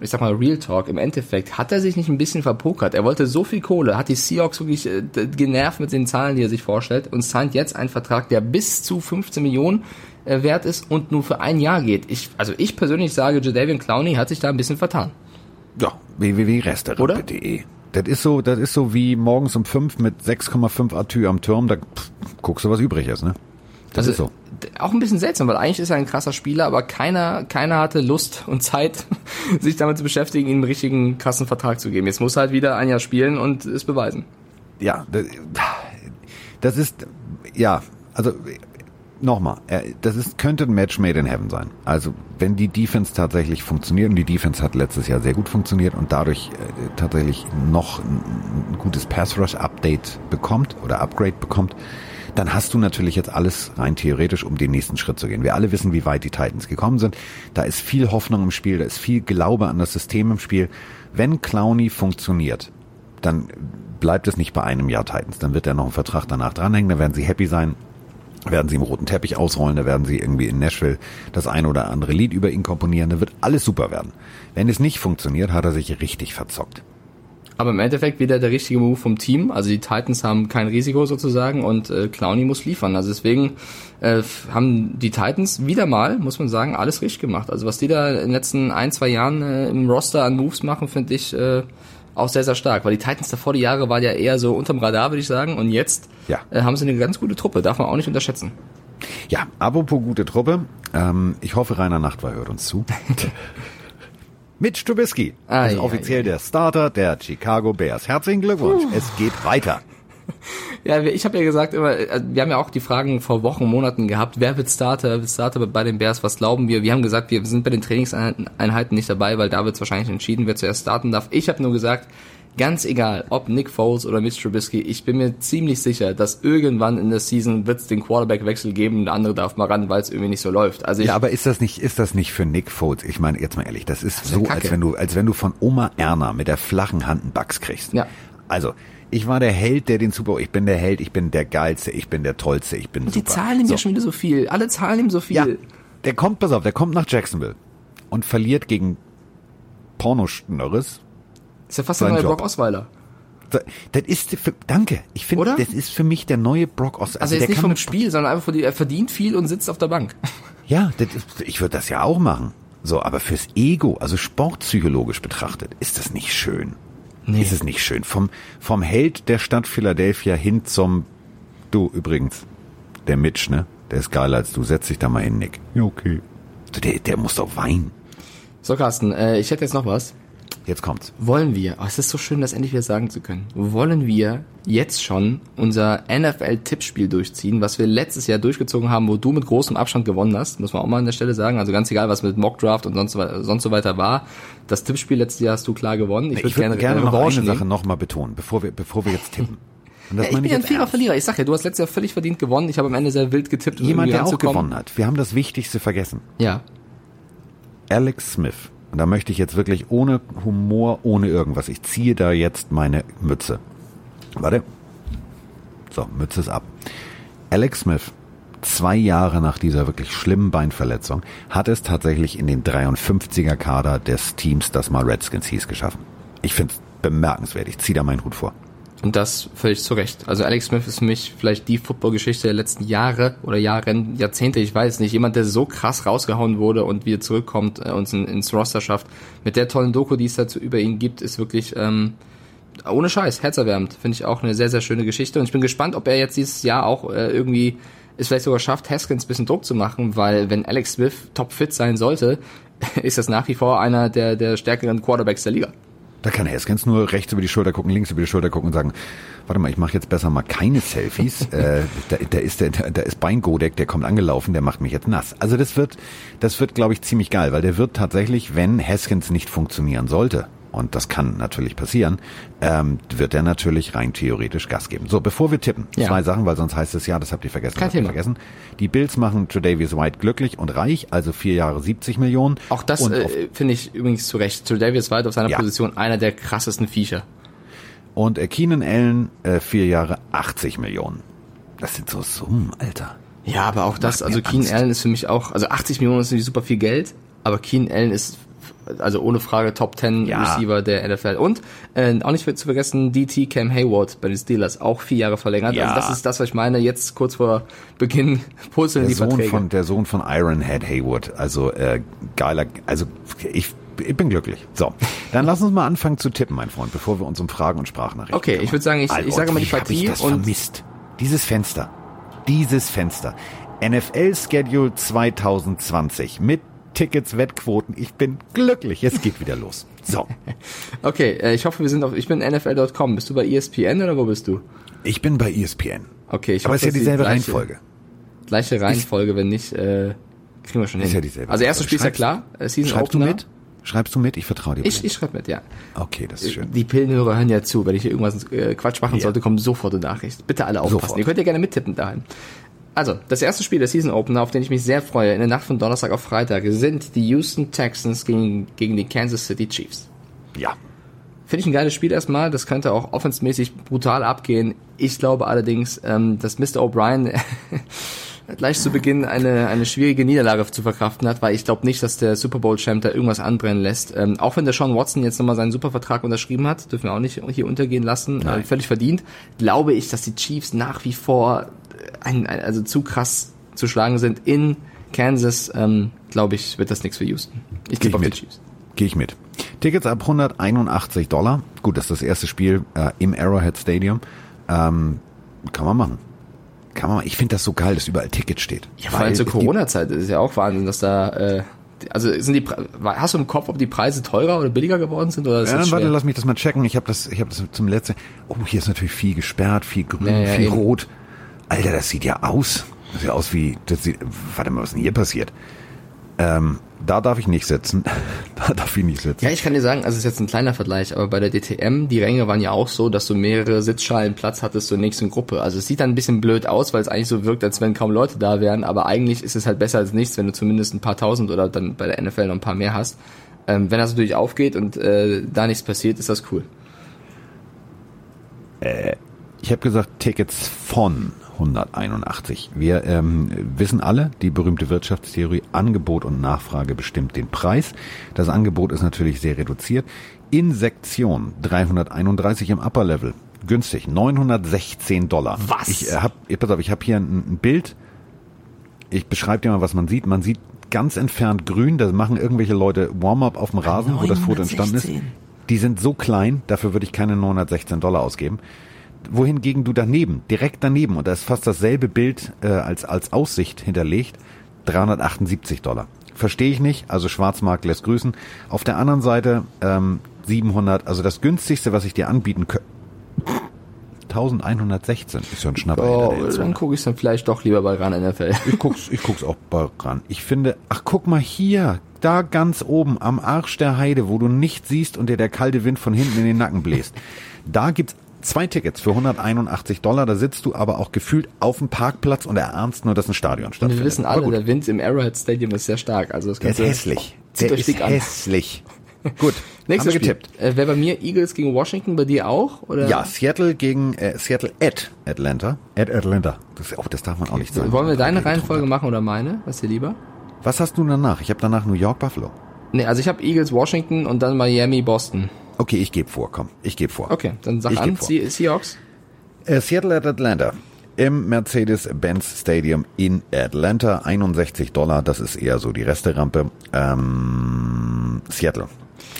ich sag mal Real Talk, im Endeffekt hat er sich nicht ein bisschen verpokert. Er wollte so viel Kohle, hat die Seahawks wirklich äh, genervt mit den Zahlen, die er sich vorstellt und signed jetzt einen Vertrag, der bis zu 15 Millionen äh, wert ist und nur für ein Jahr geht. Ich, also ich persönlich sage, Jadavian Clowney hat sich da ein bisschen vertan. Ja, www.restaurant.de. Das ist so, das ist so wie morgens um 5 mit 6,5 Atü am Turm, da pff, guckst du, was übrig ist, ne? Das also, ist so. Auch ein bisschen seltsam, weil eigentlich ist er ein krasser Spieler, aber keiner, keiner hatte Lust und Zeit, sich damit zu beschäftigen, ihm einen richtigen krassen Vertrag zu geben. Jetzt muss er halt wieder ein Jahr spielen und es beweisen. Ja, das, ist, ja, also nochmal, äh, das ist, könnte ein Match made in heaven sein. Also wenn die Defense tatsächlich funktioniert und die Defense hat letztes Jahr sehr gut funktioniert und dadurch äh, tatsächlich noch ein, ein gutes Pass Rush Update bekommt oder Upgrade bekommt, dann hast du natürlich jetzt alles rein theoretisch, um den nächsten Schritt zu gehen. Wir alle wissen, wie weit die Titans gekommen sind. Da ist viel Hoffnung im Spiel, da ist viel Glaube an das System im Spiel. Wenn Clowny funktioniert, dann bleibt es nicht bei einem Jahr Titans. Dann wird er noch einen Vertrag danach dranhängen, dann werden sie happy sein werden sie im roten Teppich ausrollen, da werden sie irgendwie in Nashville das ein oder andere Lied über ihn komponieren, da wird alles super werden. Wenn es nicht funktioniert, hat er sich richtig verzockt. Aber im Endeffekt wieder der richtige Move vom Team. Also die Titans haben kein Risiko sozusagen und äh, Clowny muss liefern. Also deswegen äh, haben die Titans wieder mal, muss man sagen, alles richtig gemacht. Also was die da in den letzten ein, zwei Jahren äh, im Roster an Moves machen, finde ich äh, auch sehr, sehr stark. Weil die Titans davor die Jahre waren ja eher so unterm Radar, würde ich sagen. Und jetzt ja. äh, haben sie eine ganz gute Truppe. Darf man auch nicht unterschätzen. Ja, apropos gute Truppe. Ähm, ich hoffe, Rainer Nachtwey hört uns zu. Mitch Trubisky ah, ist ja, offiziell ja. der Starter der Chicago Bears. Herzlichen Glückwunsch. Uh. Es geht weiter. Ja, ich habe ja gesagt, immer, äh, wir haben ja auch die Fragen vor Wochen, Monaten gehabt, wer wird Starter, wer wird Starter bei den Bears, was glauben wir? Wir haben gesagt, wir sind bei den Trainingseinheiten nicht dabei, weil da wird wahrscheinlich entschieden, wer zuerst starten darf. Ich habe nur gesagt, ganz egal, ob Nick Foles oder Mitch Trubisky, ich bin mir ziemlich sicher, dass irgendwann in der Season wird es den Quarterback-Wechsel geben und der andere darf mal ran, weil es irgendwie nicht so läuft. Also ja, aber ist das nicht, ist das nicht für Nick Foles? Ich meine, jetzt mal ehrlich, das ist, das ist so, als wenn du, als wenn du von Oma Erna mit der flachen Hand einen Bugs kriegst. Ja. Also, ich war der Held, der den Super ich bin der Held, ich bin der geilste, ich bin der tollste, ich bin Und die super. zahlen ihm so. ja schon wieder so viel. Alle zahlen ihm so viel. Ja, der kommt, pass auf, der kommt nach Jacksonville und verliert gegen Pornoschnörres. Ist ja fast der neue Job. Brock Osweiler. Das ist, für, danke. Ich finde, das ist für mich der neue Brock Osweiler. Also, also jetzt nicht vom Spiel, sondern einfach, er verdient viel und sitzt auf der Bank. Ja, ist, ich würde das ja auch machen. So, aber fürs Ego, also sportpsychologisch betrachtet, ist das nicht schön. Nee. Ist es nicht schön. Vom, vom Held der Stadt Philadelphia hin zum, du übrigens, der Mitch, ne? Der ist geiler als du. Setz dich da mal hin, Nick. Ja, okay. Der, der muss doch weinen. So, Carsten, äh, ich hätte jetzt noch was. Jetzt kommt's. Wollen wir, oh, es ist so schön, das endlich wieder sagen zu können, wollen wir jetzt schon unser NFL-Tippspiel durchziehen, was wir letztes Jahr durchgezogen haben, wo du mit großem Abstand gewonnen hast, muss man auch mal an der Stelle sagen. Also ganz egal, was mit Mockdraft und sonst, sonst so weiter war. Das Tippspiel letztes Jahr hast du klar gewonnen. Ich, ich würde gerne, gerne noch eine Sache nochmal betonen, bevor wir, bevor wir jetzt tippen. Ja, ich bin ja ein fairer Verlierer. Ich sag ja, du hast letztes Jahr völlig verdient gewonnen. Ich habe am Ende sehr wild getippt. Jemand, der auch gewonnen hat. Wir haben das Wichtigste vergessen. Ja. Alex Smith und da möchte ich jetzt wirklich ohne Humor, ohne irgendwas, ich ziehe da jetzt meine Mütze. Warte. So, Mütze ist ab. Alex Smith, zwei Jahre nach dieser wirklich schlimmen Beinverletzung, hat es tatsächlich in den 53er Kader des Teams, das mal Redskins hieß, geschaffen. Ich finde es bemerkenswert. Ich ziehe da meinen Hut vor. Und das völlig zu Recht. Also Alex Smith ist für mich vielleicht die Footballgeschichte der letzten Jahre oder Jahren, Jahrzehnte, ich weiß nicht. Jemand, der so krass rausgehauen wurde und wieder zurückkommt, äh, in, ins Roster schafft. Mit der tollen Doku, die es dazu über ihn gibt, ist wirklich ähm, ohne Scheiß, herzerwärmend. Finde ich auch eine sehr, sehr schöne Geschichte. Und ich bin gespannt, ob er jetzt dieses Jahr auch äh, irgendwie es vielleicht sogar schafft, Haskins ein bisschen Druck zu machen, weil wenn Alex Smith topfit sein sollte, ist das nach wie vor einer der, der stärkeren Quarterbacks der Liga. Da kann Haskins nur rechts über die Schulter gucken, links über die Schulter gucken und sagen, warte mal, ich mache jetzt besser mal keine Selfies. äh, da, da ist der, da ist Beingodek, der kommt angelaufen, der macht mich jetzt nass. Also das wird, das wird, glaube ich, ziemlich geil, weil der wird tatsächlich, wenn Haskins nicht funktionieren sollte, und das kann natürlich passieren, ähm, wird er natürlich rein theoretisch Gas geben. So, bevor wir tippen, ja. zwei Sachen, weil sonst heißt es ja, das habt ihr vergessen. Kein Thema. vergessen. Die Bills machen Tredavious White glücklich und reich, also vier Jahre 70 Millionen. Auch das äh, finde ich übrigens zu Recht. Tredavious White auf seiner ja. Position einer der krassesten Viecher. Und äh, Keenan Allen äh, vier Jahre 80 Millionen. Das sind so Summen, Alter. Ja, aber auch das, also Keenan Allen ist für mich auch, also 80 Millionen ist natürlich super viel Geld, aber Keenan Allen ist also ohne Frage Top 10 ja. Receiver der NFL. Und äh, auch nicht zu vergessen, DT Cam Hayward bei den Steelers, auch vier Jahre verlängert. Ja. Also das ist das, was ich meine. Jetzt kurz vor Beginn purzeln die Sohn Verträge. Von, der Sohn von Ironhead Hayward, also äh, geiler, also ich ich bin glücklich. So, dann lass uns mal anfangen zu tippen, mein Freund, bevor wir uns um Fragen und Sprachnachrichten Okay, kümmern. ich würde sagen, ich, ich sage mal die Partie ich das und vermisst. Dieses Fenster, dieses Fenster. NFL Schedule 2020 mit Tickets, Wettquoten. Ich bin glücklich. Es geht wieder los. So. okay, äh, ich hoffe, wir sind auf. Ich bin NFL.com. Bist du bei ESPN oder wo bist du? Ich bin bei ESPN. Okay, ich Aber es ist ja dieselbe Reihenfolge. gleiche Reihenfolge, wenn nicht, äh, kriegen wir schon Ist hin. ja dieselbe also erstes Spiel ist ja klar, äh, Season Schreibst du Opener. mit? Schreibst du mit? Ich vertraue dir. Ich, ich schreibe mit, ja. okay, das ist schön. Die Pillenhörer hören ja zu. Wenn ich hier irgendwas äh, Quatsch machen Ja. sollte, kommt sofort eine Nachricht. Bitte alle aufpassen. Sofort. Ihr könnt ja gerne mittippen daheim. Also, das erste Spiel der Season Opener, auf den ich mich sehr freue, in der Nacht von Donnerstag auf Freitag, sind die Houston Texans gegen, gegen die Kansas City Chiefs. Ja. Finde ich ein geiles Spiel erstmal. Das könnte auch offensmäßig brutal abgehen. Ich glaube allerdings, ähm, dass Mr. O'Brien gleich zu Beginn eine, eine schwierige Niederlage zu verkraften hat, weil ich glaube nicht, dass der Super Bowl-Champ da irgendwas anbrennen lässt. Ähm, auch wenn der Sean Watson jetzt nochmal seinen Supervertrag unterschrieben hat, dürfen wir auch nicht hier untergehen lassen, äh, völlig verdient, glaube ich, dass die Chiefs nach wie vor ein, ein, also zu krass zu schlagen sind in Kansas. Ähm, glaube ich, wird das nichts für Houston. Ich die mit. Chiefs. Gehe ich mit. Tickets ab 181 Dollar. Gut, das ist das erste Spiel äh, im Arrowhead Stadium. Ähm, kann man machen. Kann man. Ich finde das so geil, dass überall Ticket steht. Ja, vor allem zur Corona-Zeit ist ja auch Wahnsinn, dass da, äh, also sind die, hast du im Kopf, ob die Preise teurer oder billiger geworden sind oder Ja, warte, lass mich das mal checken. Ich habe das, ich habe das zum letzten. Oh, hier ist natürlich viel gesperrt, viel grün, Ja, ja, viel eben. rot. Alter, das sieht ja aus. Das sieht aus wie. Das sieht, warte mal, was ist denn hier passiert? Ähm, da darf ich nicht sitzen. da darf ich nicht sitzen. Ja, ich kann dir sagen, also es ist jetzt ein kleiner Vergleich, aber bei der DTM, die Ränge waren ja auch so, dass du mehrere Sitzschalen Platz hattest zur nächsten Gruppe. Also es sieht dann ein bisschen blöd aus, weil es eigentlich so wirkt, als wenn kaum Leute da wären, aber eigentlich ist es halt besser als nichts, wenn du zumindest ein paar tausend oder dann bei der NFL noch ein paar mehr hast. Ähm, wenn das natürlich aufgeht und äh, da nichts passiert, ist das cool. Ich habe gesagt, Tickets von 181. Wir ähm, wissen alle, die berühmte Wirtschaftstheorie, Angebot und Nachfrage bestimmt den Preis. Das Angebot ist natürlich sehr reduziert. In Sektion 331 im Upper Level. Günstig, 916 Dollar. Was? Ich äh, hab, pass auf, ich habe hier ein, ein Bild. Ich beschreibe dir mal, was man sieht. Man sieht ganz entfernt grün. Da machen irgendwelche Leute Warm-up auf dem Rasen, wo das Foto entstanden ist. 916. Die sind so klein, dafür würde ich keine 916 Dollar ausgeben. Wohingegen du daneben, direkt daneben, und da ist fast dasselbe Bild äh, als, als Aussicht hinterlegt, 378 Dollar. Verstehe ich nicht, also Schwarzmarkt lässt grüßen. Auf der anderen Seite ähm, 700, also das günstigste, was ich dir anbieten könnte, 1116 ist ja ein Schnapper. Oh, dann gucke ich dann vielleicht doch lieber bei RAN NFL. Ich guck's, ich guck's auch bei ran. Ich finde, ach guck mal hier, da ganz oben am Arsch der Heide, wo du nichts siehst und dir der kalte Wind von hinten in den Nacken bläst. Da gibt's zwei Tickets für 181 Dollar. Da sitzt du aber auch gefühlt auf dem Parkplatz und erahnst nur, dass ein Stadion stattfindet. wir wissen alle, der Wind im Arrowhead Stadium ist sehr stark. Also das der ist hässlich. Der ist dick an. hässlich. Gut, Nächstes Spiel. getippt. Äh, Wäre bei mir Eagles gegen Washington, bei dir auch? Oder? Ja, Seattle gegen äh, Seattle at Atlanta. At Atlanta. Das, oh, das darf man auch nicht sagen. Wollen wir deine Reihenfolge machen oder meine? Was dir lieber? Was hast du danach? Ich habe danach New York, Buffalo. Nee, also ich habe Eagles, Washington und dann Miami, Boston. Okay, ich gebe vor, komm. Ich gebe vor. Okay, dann sag Ich an. Se Seahawks. Äh, Seattle at Atlanta. Im Mercedes-Benz Stadium in Atlanta. 61 Dollar, das ist eher so die Resterampe. Ähm, Seattle.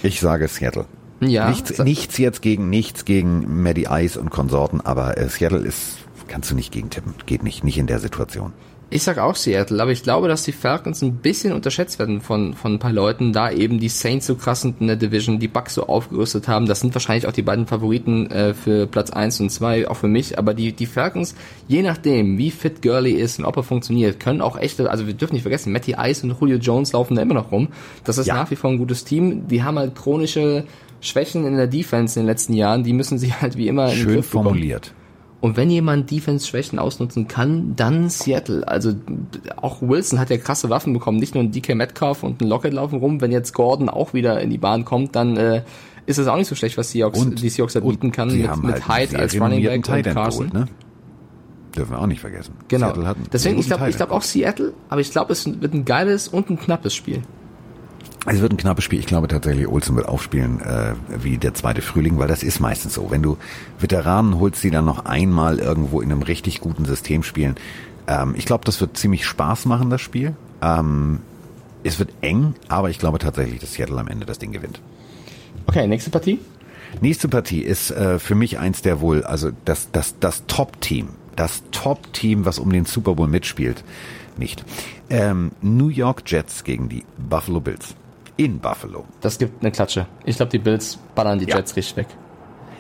Ich sage Seattle. Ja, nichts, nichts jetzt gegen nichts gegen Maddie Ice und Konsorten, aber äh, Seattle ist, kannst du nicht gegen tippen. Geht nicht, nicht in der Situation. Ich sag auch Seattle, aber ich glaube, dass die Falcons ein bisschen unterschätzt werden von, von ein paar Leuten, da eben die Saints so krass sind in der Division, die Bucks so aufgerüstet haben. Das sind wahrscheinlich auch die beiden Favoriten äh, für Platz 1 und 2, auch für mich. Aber die, die Falcons, je nachdem, wie fit Gurley ist und ob er funktioniert, können auch echte, also wir dürfen nicht vergessen, Matty Ice und Julio Jones laufen da immer noch rum. Das ist Ja. nach wie vor ein gutes Team. Die haben halt chronische Schwächen in der Defense in den letzten Jahren, die müssen sie halt wie immer in den Schön Griff bekommen. Und wenn jemand Defense-Schwächen ausnutzen kann, dann Seattle. Also auch Wilson hat ja krasse Waffen bekommen, nicht nur ein DK Metcalf und ein Lockett laufen rum. Wenn jetzt Gordon auch wieder in die Bahn kommt, dann äh, ist es auch nicht so schlecht, was Seahawks, Und- die Seahawks da bieten kann mit, haben mit halt Hyde als Running Back und Carson. geholt, ne? Dürfen wir auch nicht vergessen. Genau. Seattle hat einen Deswegen, ich glaube ich glaub auch Seattle, aber ich glaube, es wird ein geiles und ein knappes Spiel. Es wird ein knappes Spiel. Ich glaube tatsächlich, Olsen wird aufspielen äh, wie der zweite Frühling, weil das ist meistens so. Wenn du Veteranen holst, die dann noch einmal irgendwo in einem richtig guten System spielen. Ähm, ich glaube, das wird ziemlich Spaß machen, das Spiel. Ähm, es wird eng, aber ich glaube tatsächlich, dass Seattle am Ende das Ding gewinnt. Okay, nächste Partie. Nächste Partie ist äh, für mich eins der wohl, also das, das, das Top-Team. Das Top-Team, was um den Super Bowl mitspielt. Nicht. Ähm, New York Jets gegen die Buffalo Bills. In Buffalo. Das gibt eine Klatsche. Ich glaube, die Bills ballern die Ja. Jets richtig weg.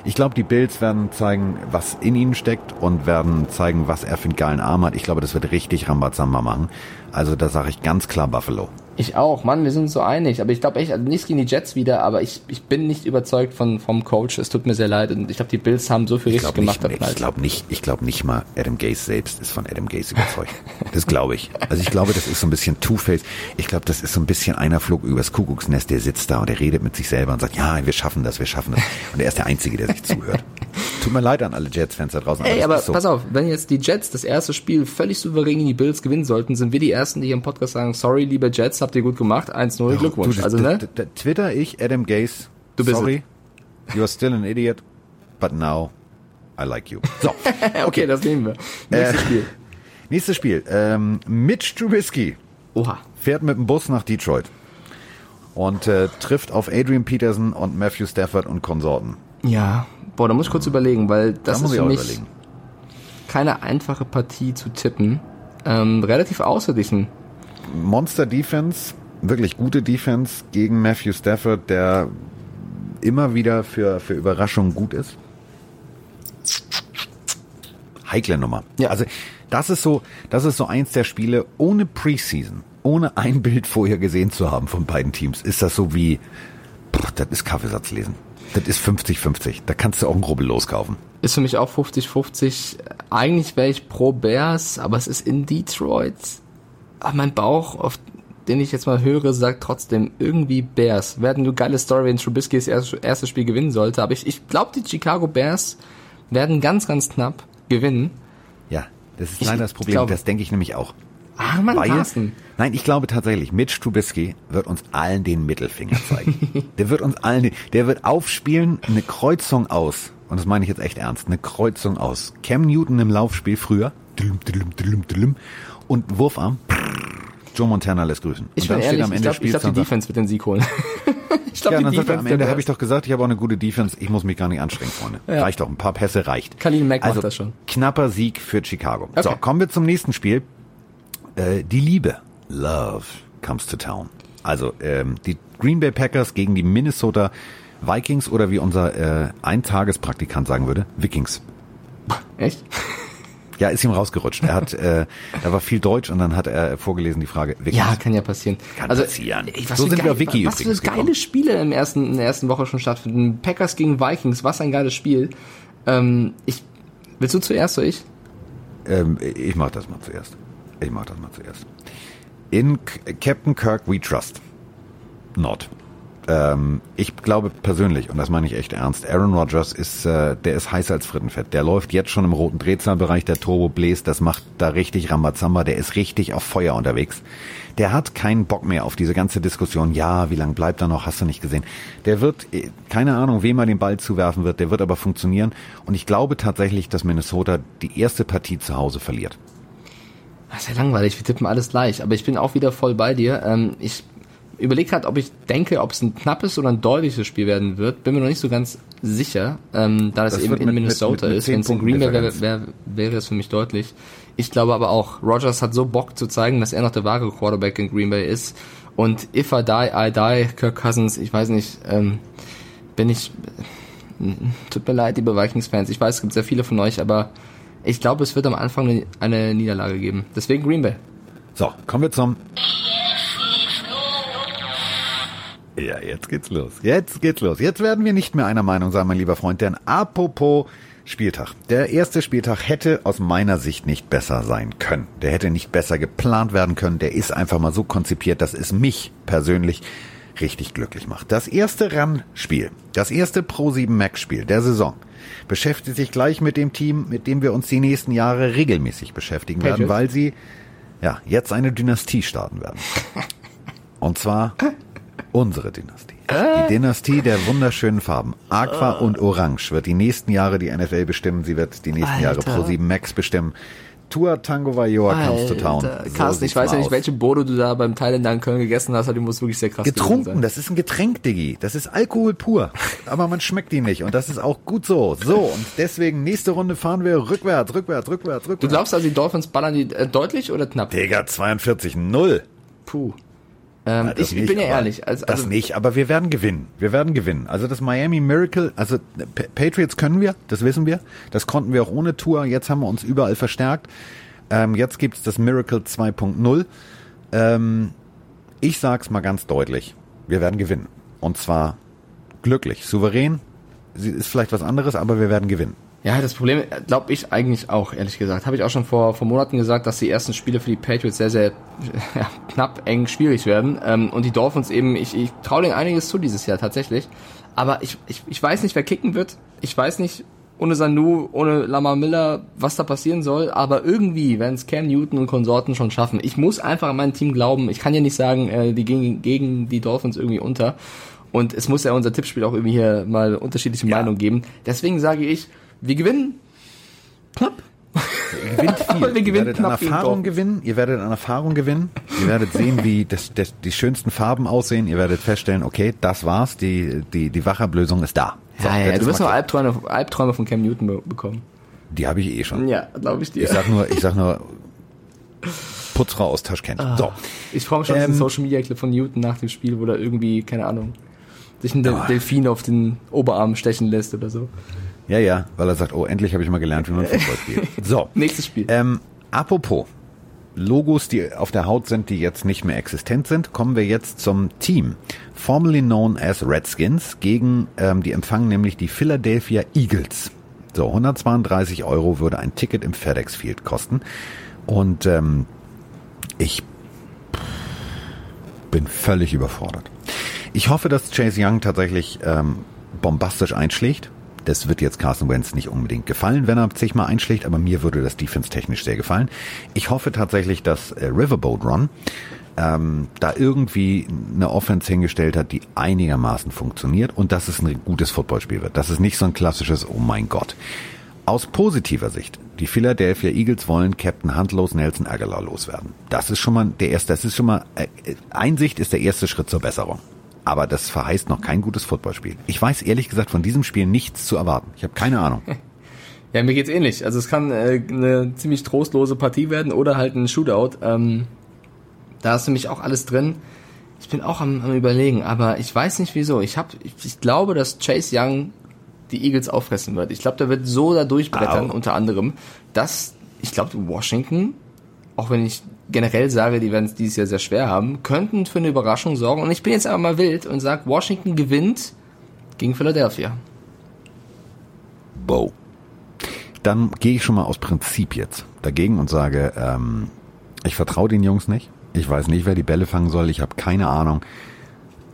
Ich glaube, die Bills werden zeigen, was in ihm steckt und werden zeigen, was er für einen geilen Arm hat. Ich glaube, das wird richtig Rambazamba machen. Also da sage ich ganz klar Buffalo. Ich auch, Mann, wir sind so einig. Aber ich glaube echt, also nichts gegen die Jets wieder, aber ich, ich bin nicht überzeugt von, vom Coach. Es tut mir sehr leid. Und ich glaube, die Bills haben so viel Ich richtig gemacht. nicht, ich glaube nicht, ich glaube nicht mal Adam Gase selbst ist von Adam Gase überzeugt. Das glaube ich. Also ich glaube, das ist so ein bisschen Two-Face. Ich glaube, das ist so ein bisschen einer flog übers Kuckucksnest, der sitzt da und der redet mit sich selber und sagt, ja, wir schaffen das, wir schaffen das. Und er ist der Einzige, der sich zuhört. Tut mir leid an alle Jets-Fans da draußen. Ey, aber so. pass auf, wenn jetzt die Jets das erste Spiel völlig souverän gegen die Bills gewinnen sollten, sind wir die Ersten, die hier im Podcast sagen, sorry, liebe Jets, habt ihr gut gemacht, 1-0, Glückwunsch. Du, also, ne? Twitter ich, Adam Gase, Du bist sorry, you are still an idiot, but now I like you. So, Okay, das nehmen wir. Nächstes Äh, Spiel. nächstes Spiel. Ähm, Mitch Trubisky Oha. fährt mit dem Bus nach Detroit und äh, trifft auf Adrian Peterson und Matthew Stafford und Konsorten. Ja, boah, da muss ich kurz überlegen, weil das da ist für auch mich überlegen. keine einfache Partie zu tippen. Ähm, relativ ausgeglichen. Monster Defense, wirklich gute Defense gegen Matthew Stafford, der immer wieder für, für Überraschungen gut ist. Heikle Nummer. Ja. Also das ist so, das ist so eins der Spiele ohne Preseason, ohne ein Bild vorher gesehen zu haben von beiden Teams, ist das so wie, pff, das ist Kaffeesatz lesen. Das ist 50-50. Da kannst du auch einen Rubbel loskaufen. Ist für mich auch 50-50. Eigentlich wäre ich pro Bears, aber es ist in Detroit. Aber mein Bauch, auf den ich jetzt mal höre, sagt trotzdem irgendwie Bears. Wäre eine geile Story, wenn Trubisky das erste, Spiel gewinnen sollte. Aber ich, ich glaube, die Chicago Bears werden ganz, ganz knapp gewinnen. Ja, das ist Ich leider das Problem. glaube- das denke ich nämlich auch. Ah, Mann, Weil, Carsten. nein, ich glaube tatsächlich, Mitch Trubisky wird uns allen den Mittelfinger zeigen. der wird uns allen, den- der wird aufspielen, eine Kreuzung aus. Und das meine ich jetzt echt ernst. Eine Kreuzung aus. Cam Newton im Laufspiel früher. Dlüm, dlüm, dlüm, dlüm, Und Wurfarm. Joe Montana lässt grüßen. Ich bin ehrlich, am ich Ende glaube, des Spiels glaub, die Defense wird den Sieg holen. ich glaube, ja, die dann sagt Defense am Ende habe ich doch gesagt, ich habe auch eine gute Defense. Ich muss mich gar nicht anstrengen, Freunde. Ja. Reicht doch, ein paar Pässe reicht. Khalil Mack macht also, das schon. Knapper Sieg für Chicago. So, Okay. kommen wir zum nächsten Spiel. Äh, die Liebe, Love, comes to town. Also ähm, die Green Bay Packers gegen die Minnesota Vikings oder wie unser äh, Eintagespraktikant sagen würde, Vikings. Echt? Ja, ist ihm rausgerutscht. Er hat, äh, da war viel Deutsch und dann hat er vorgelesen die Frage Vikings. Ja, kann ja passieren. Kann also, passieren. was So für sind wir geil, auf Wiki Was für übrigens geile gekommen. Spiele im ersten, in der ersten Woche schon stattfinden. Packers gegen Vikings, was ein geiles Spiel. Ähm, ich, willst du zuerst oder ich? Ähm, ich mach das mal zuerst. Ich mach das mal zuerst. In Captain Kirk we trust. Not. Ähm, ich glaube persönlich, und das meine ich echt ernst, Aaron Rodgers ist, äh, der ist heißer als Frittenfett. Der läuft jetzt schon im roten Drehzahlbereich, der Turbo bläst, das macht da richtig Rambazamba, der ist richtig auf Feuer unterwegs. Der hat keinen Bock mehr auf diese ganze Diskussion, ja, wie lange bleibt er noch, hast du nicht gesehen. Der wird, äh, keine Ahnung, wem er den Ball zuwerfen wird, der wird aber funktionieren. Und ich glaube tatsächlich, dass Minnesota die erste Partie zu Hause verliert. Das ist ja langweilig, wir tippen alles gleich. Aber ich bin auch wieder voll bei dir. Ähm, ich überlege gerade, ob ich denke, ob es ein knappes oder ein deutliches Spiel werden wird. Bin mir noch nicht so ganz sicher, ähm, da es Das eben in mit- Minnesota mit- mit ist. Wenn es in Green Bay wäre, wäre, wäre es für mich deutlich. Ich glaube aber auch, Rogers hat so Bock zu zeigen, dass er noch der wahre Quarterback in Green Bay ist. Und if I die, I die, Kirk Cousins, ich weiß nicht, ähm, bin ich, tut mir leid, liebe Vikings-Fans. Ich weiß, es gibt sehr viele von euch, aber ich glaube, es wird am Anfang eine, eine Niederlage geben. Deswegen Green Bay. So, kommen wir zum. Ja, jetzt geht's los. Jetzt geht's los. Jetzt werden wir nicht mehr einer Meinung sein, mein lieber Freund, denn apropos Spieltag. Der erste Spieltag hätte aus meiner Sicht nicht besser sein können. Der hätte nicht besser geplant werden können. Der ist einfach mal so konzipiert, dass es mich persönlich richtig glücklich macht. Das erste RAN-Spiel, das erste Pro7 Max-Spiel der Saison beschäftigt sich gleich mit dem Team, mit dem wir uns die nächsten Jahre regelmäßig beschäftigen werden, weil sie ja jetzt eine Dynastie starten werden. Und zwar unsere Dynastie. Die Dynastie der wunderschönen Farben. Aqua und Orange wird die nächsten Jahre die NFL bestimmen. Sie wird die nächsten Jahre Alter. Pro 7 Max bestimmen. Tour Tango Vajoa comes to town. So Carsten, ich weiß ja nicht, welche Bodo du da beim Thailänder in Köln gegessen hast, aber die muss wirklich sehr krass Getrunken, sein. das ist ein Getränk, Diggi. Das ist Alkohol pur. Aber man schmeckt ihn nicht. Und das ist auch gut so. So, und deswegen, nächste Runde fahren wir rückwärts, rückwärts, rückwärts, rückwärts. Du glaubst also, die Dolphins ballern die äh, deutlich oder knapp? Digga, 42, 0. Puh. Ähm, ich nicht, bin ja aber- ehrlich. Also, das also, nicht, aber wir werden gewinnen. Wir werden gewinnen. Also das Miami Miracle, also Pa- Patriots können wir, das wissen wir. Das konnten wir auch ohne Tour. Jetzt haben wir uns überall verstärkt. Ähm, jetzt gibt's das Miracle 2.0. Ähm, ich sag's mal ganz deutlich. Wir werden gewinnen. Und zwar glücklich, souverän. Sie ist vielleicht was anderes, aber wir werden gewinnen. Ja, das Problem glaube ich eigentlich auch, ehrlich gesagt. Habe ich auch schon vor, vor Monaten gesagt, dass die ersten Spiele für die Patriots sehr, sehr ja, knapp, eng, schwierig werden. Ähm, und die Dolphins eben, ich, ich traue denen einiges zu dieses Jahr tatsächlich. Aber ich, ich, ich weiß nicht, wer kicken wird. Ich weiß nicht, ohne Sanu, ohne Lamar Miller, was da passieren soll. Aber irgendwie werden es Cam Newton und Konsorten schon schaffen. Ich muss einfach an mein Team glauben. Ich kann ja nicht sagen, äh, die gegen, gegen die Dolphins irgendwie unter. Und es muss ja unser Tippspiel auch irgendwie hier mal unterschiedliche Ja. Meinungen geben. Deswegen sage ich, wir gewinnen knapp. Ihr gewinnt viel. Aber wir ihr gewinnen werdet an Erfahrung gewinnen. Ihr werdet an Erfahrung gewinnen. Ihr werdet sehen, wie das, das, die schönsten Farben aussehen. Ihr werdet feststellen, okay, das war's. Die, die, die Wachablösung ist da. So, Ja, ja, du wirst noch. Albträume, Albträume von Cam Newton be bekommen. Die habe ich eh schon. Ja, glaube ich dir. Ich sag nur, ich sag nur, Putzfrau aus Taschkent. Ah. So. Ich freue mich schon auf Ähm, den Social Media Clip von Newton nach dem Spiel, wo er irgendwie, keine Ahnung, sich ein Del. Delfin auf den Oberarm stechen lässt oder so. Ja, ja, weil er sagt, oh, endlich habe ich mal gelernt, wie man Fußball spielt. So. Nächstes Spiel. Ähm, apropos Logos, die auf der Haut sind, die jetzt nicht mehr existent sind, kommen wir jetzt zum Team. Formerly known as Redskins gegen, ähm, die empfangen nämlich die Philadelphia Eagles. So, 132 Euro würde ein Ticket im FedEx Field kosten. Und ähm, ich bin völlig überfordert. Ich hoffe, dass Chase Young tatsächlich ähm, bombastisch einschlägt. Das wird jetzt Carson Wentz nicht unbedingt gefallen, wenn er sich mal einschlägt, aber mir würde das Defense technisch sehr gefallen. Ich hoffe tatsächlich, dass äh, Riverboat Run ähm, da irgendwie eine Offense hingestellt hat, die einigermaßen funktioniert und dass es ein gutes Footballspiel wird. Dass es nicht so ein klassisches Oh mein Gott. Aus positiver Sicht, die Philadelphia Eagles wollen Captain Handlos Nelson Aguilar loswerden. Das ist schon mal der erste, das ist schon mal, äh, Einsicht ist der erste Schritt zur Besserung. Aber das verheißt noch kein gutes Footballspiel. Ich weiß ehrlich gesagt von diesem Spiel nichts zu erwarten. Ich habe keine Ahnung. Ja, mir geht's ähnlich. Also es kann äh, eine ziemlich trostlose Partie werden oder halt ein Shootout. Ähm, da ist nämlich auch alles drin. Ich bin auch am, am überlegen, aber ich weiß nicht wieso. Ich hab, ich, ich glaube, dass Chase Young die Eagles auffressen wird. Ich glaube, der wird so da durchbrettern, Au. unter anderem, dass ich glaube, Washington, auch wenn ich generell sage, die werden es dieses Jahr sehr schwer haben, könnten für eine Überraschung sorgen. Und ich bin jetzt aber mal wild und sage, Washington gewinnt gegen Philadelphia. Wow. Dann gehe ich schon mal aus Prinzip jetzt dagegen und sage, ähm, ich vertraue den Jungs nicht. Ich weiß nicht, wer die Bälle fangen soll. Ich habe keine Ahnung.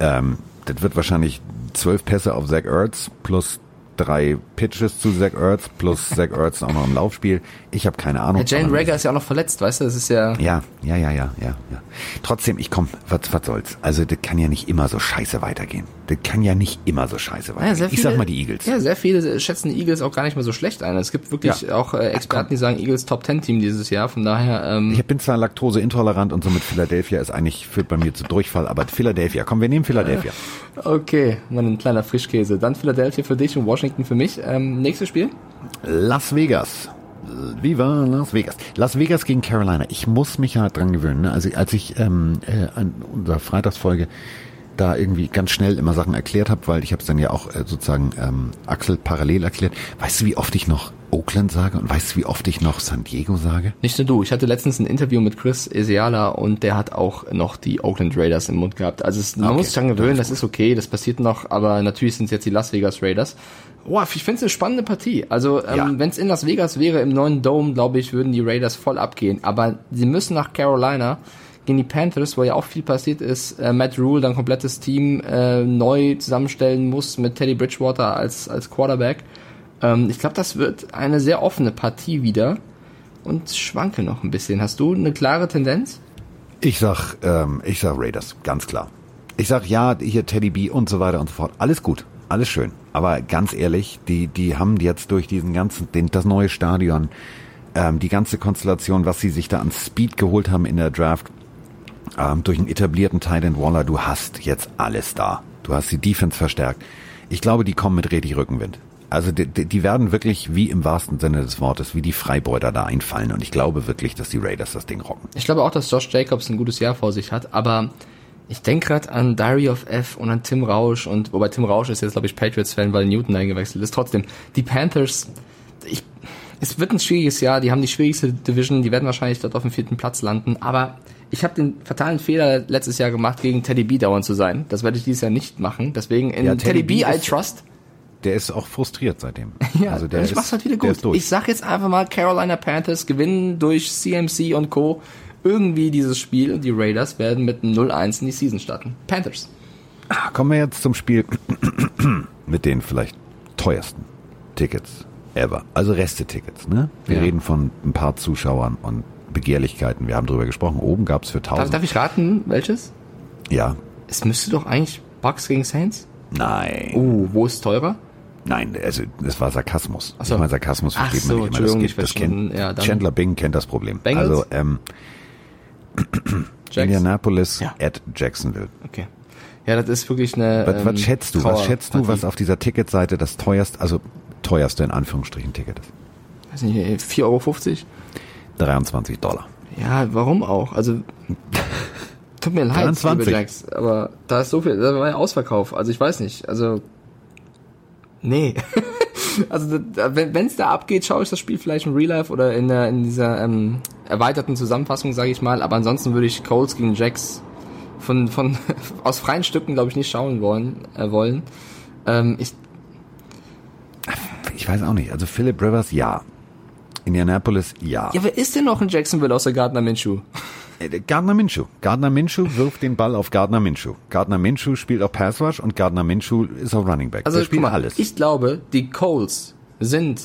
Ähm, das wird wahrscheinlich zwölf Pässe auf Zach Ertz plus drei Pitches zu Zach Ertz plus Zach Ertz auch noch im Laufspiel. Ich habe keine Ahnung. Ja, Jalen Rager ist ja auch noch verletzt, weißt du? Das ist ja. Ja, ja, ja, ja, ja, ja. Trotzdem, ich komm, was, was soll's. Also, das kann ja nicht immer so scheiße weitergehen. Das kann ja nicht immer so scheiße Ja, weitergehen. sehr ich sag viele- mal die Eagles. Ja, sehr viele schätzen die Eagles auch gar nicht mehr so schlecht ein. Es gibt wirklich Ja. auch äh, Experten, die sagen Eagles Top 10 Team dieses Jahr. Von daher, ähm, Ich bin zwar laktoseintolerant und somit Philadelphia ist eigentlich, führt bei mir zu Durchfall, aber Philadelphia, komm, wir nehmen Philadelphia. okay, mal ein kleiner Frischkäse. Dann Philadelphia für dich und Washington für mich. Ähm, nächstes Spiel? Las Vegas. Viva Las Vegas. Las Vegas gegen Carolina. Ich muss mich halt dran gewöhnen. Ne? Also als ich ähm, äh, an unserer Freitagsfolge da irgendwie ganz schnell immer Sachen erklärt habe, weil ich habe es dann ja auch äh, sozusagen ähm, Axel parallel erklärt. Weißt du, wie oft ich noch Oakland sage und weißt du, wie oft ich noch San Diego sage? Nicht nur du. Ich hatte letztens ein Interview mit Chris Esiala und der hat auch noch die Oakland Raiders im Mund gehabt. Also es, man Okay, muss sich dran gewöhnen, das ist okay, das passiert noch, aber natürlich sind es jetzt die Las Vegas Raiders. Boah, ich finde es eine spannende Partie. Also ähm, Ja. wenn es in Las Vegas wäre, im neuen Dome, glaube ich, würden die Raiders voll abgehen. Aber sie müssen nach Carolina gegen die Panthers, wo ja auch viel passiert ist. Äh, Matt Rule dann komplettes Team äh, neu zusammenstellen muss mit Teddy Bridgewater als, als Quarterback. Ähm, ich glaube, das wird eine sehr offene Partie wieder und schwanke noch ein bisschen. Hast du eine klare Tendenz? Ich sag, ähm, ich sag Raiders, ganz klar. Ich sag ja, hier Teddy B und so weiter und so fort. Alles gut, alles schön. Aber ganz ehrlich, die, die haben jetzt durch diesen ganzen, den, das neue Stadion, ähm, die ganze Konstellation, was sie sich da an Speed geholt haben in der Draft, ähm, durch einen etablierten Titan Waller, du hast jetzt alles da. Du hast die Defense verstärkt. Ich glaube, die kommen mit richtig Rückenwind. Also die, die werden wirklich, wie im wahrsten Sinne des Wortes, wie die Freibeuter da einfallen. Und ich glaube wirklich, dass die Raiders das Ding rocken. Ich glaube auch, dass Josh Jacobs ein gutes Jahr vor sich hat, aber Ich denke gerade an Diary of F und an Tim Rausch und wobei Tim Rausch ist jetzt glaube ich Patriots-Fan, weil Newton eingewechselt ist. Trotzdem, die Panthers, ich, es wird ein schwieriges Jahr. Die haben die schwierigste Division. Die werden wahrscheinlich dort auf dem vierten Platz landen. Aber ich habe den fatalen Fehler letztes Jahr gemacht, gegen Teddy B dauernd zu sein. Das werde ich dieses Jahr nicht machen. Deswegen in Ja, Teddy, Teddy B, B I trust. Der ist auch frustriert seitdem. Ja, also der ich ist, mach's halt wieder der gut. Ich sag jetzt einfach mal, Carolina Panthers gewinnen durch CMC und Co. irgendwie dieses Spiel und die Raiders werden mit einem 0-1 in die Season starten. Panthers. Kommen wir jetzt zum Spiel mit den vielleicht teuersten Tickets ever. Also Reste-Tickets, ne? Wir Ja. reden von ein paar Zuschauern und Begehrlichkeiten. Wir haben drüber gesprochen. Oben gab's für Darf, 1000. darf ich raten, welches? ja. Es müsste doch eigentlich Bucks gegen Saints. Nein. Oh, wo ist teurer? Nein, also das war Sarkasmus. Ach so. Ich meine, Sarkasmus versteht so, man nicht immer. Das, geht, ich das kennt Ja, Chandler Bing kennt das Problem. Bengals? Also ähm? Indianapolis Ja. at Jacksonville. Okay. Ja, das ist wirklich eine. Was, ähm, was schätzt du? Was schätzt du, was auf dieser Ticketseite das teuerste, also teuerste in Anführungsstrichen Ticket ist? Weiß nicht, 4,50 Euro? 23 Dollar. Ja, warum auch? Also. Tut mir leid, 23. liebe Jacks, aber da ist so viel, da war ja Ausverkauf. Also ich weiß nicht, also. Nee. also wenn es da abgeht, schaue ich das Spiel vielleicht im Real Life oder in, der, in dieser ähm, erweiterten Zusammenfassung, sage ich mal. Aber ansonsten würde ich Colts gegen Jacks von, von aus freien Stücken, glaube ich, nicht schauen wollen. Äh, wollen. Ähm, ich, Ich weiß auch nicht. Also Philip Rivers, ja. Indianapolis, ja. ja, wer ist denn noch in Jacksonville außer Gardner Minshew? Äh, Gardner Minshew. Gardner Minshew wirft den Ball auf Gardner Minshew. Gardner Minshew spielt auch Pass Rush und Gardner Minshew ist auch Running Back. Also spielt alles. Ich glaube, die Colts sind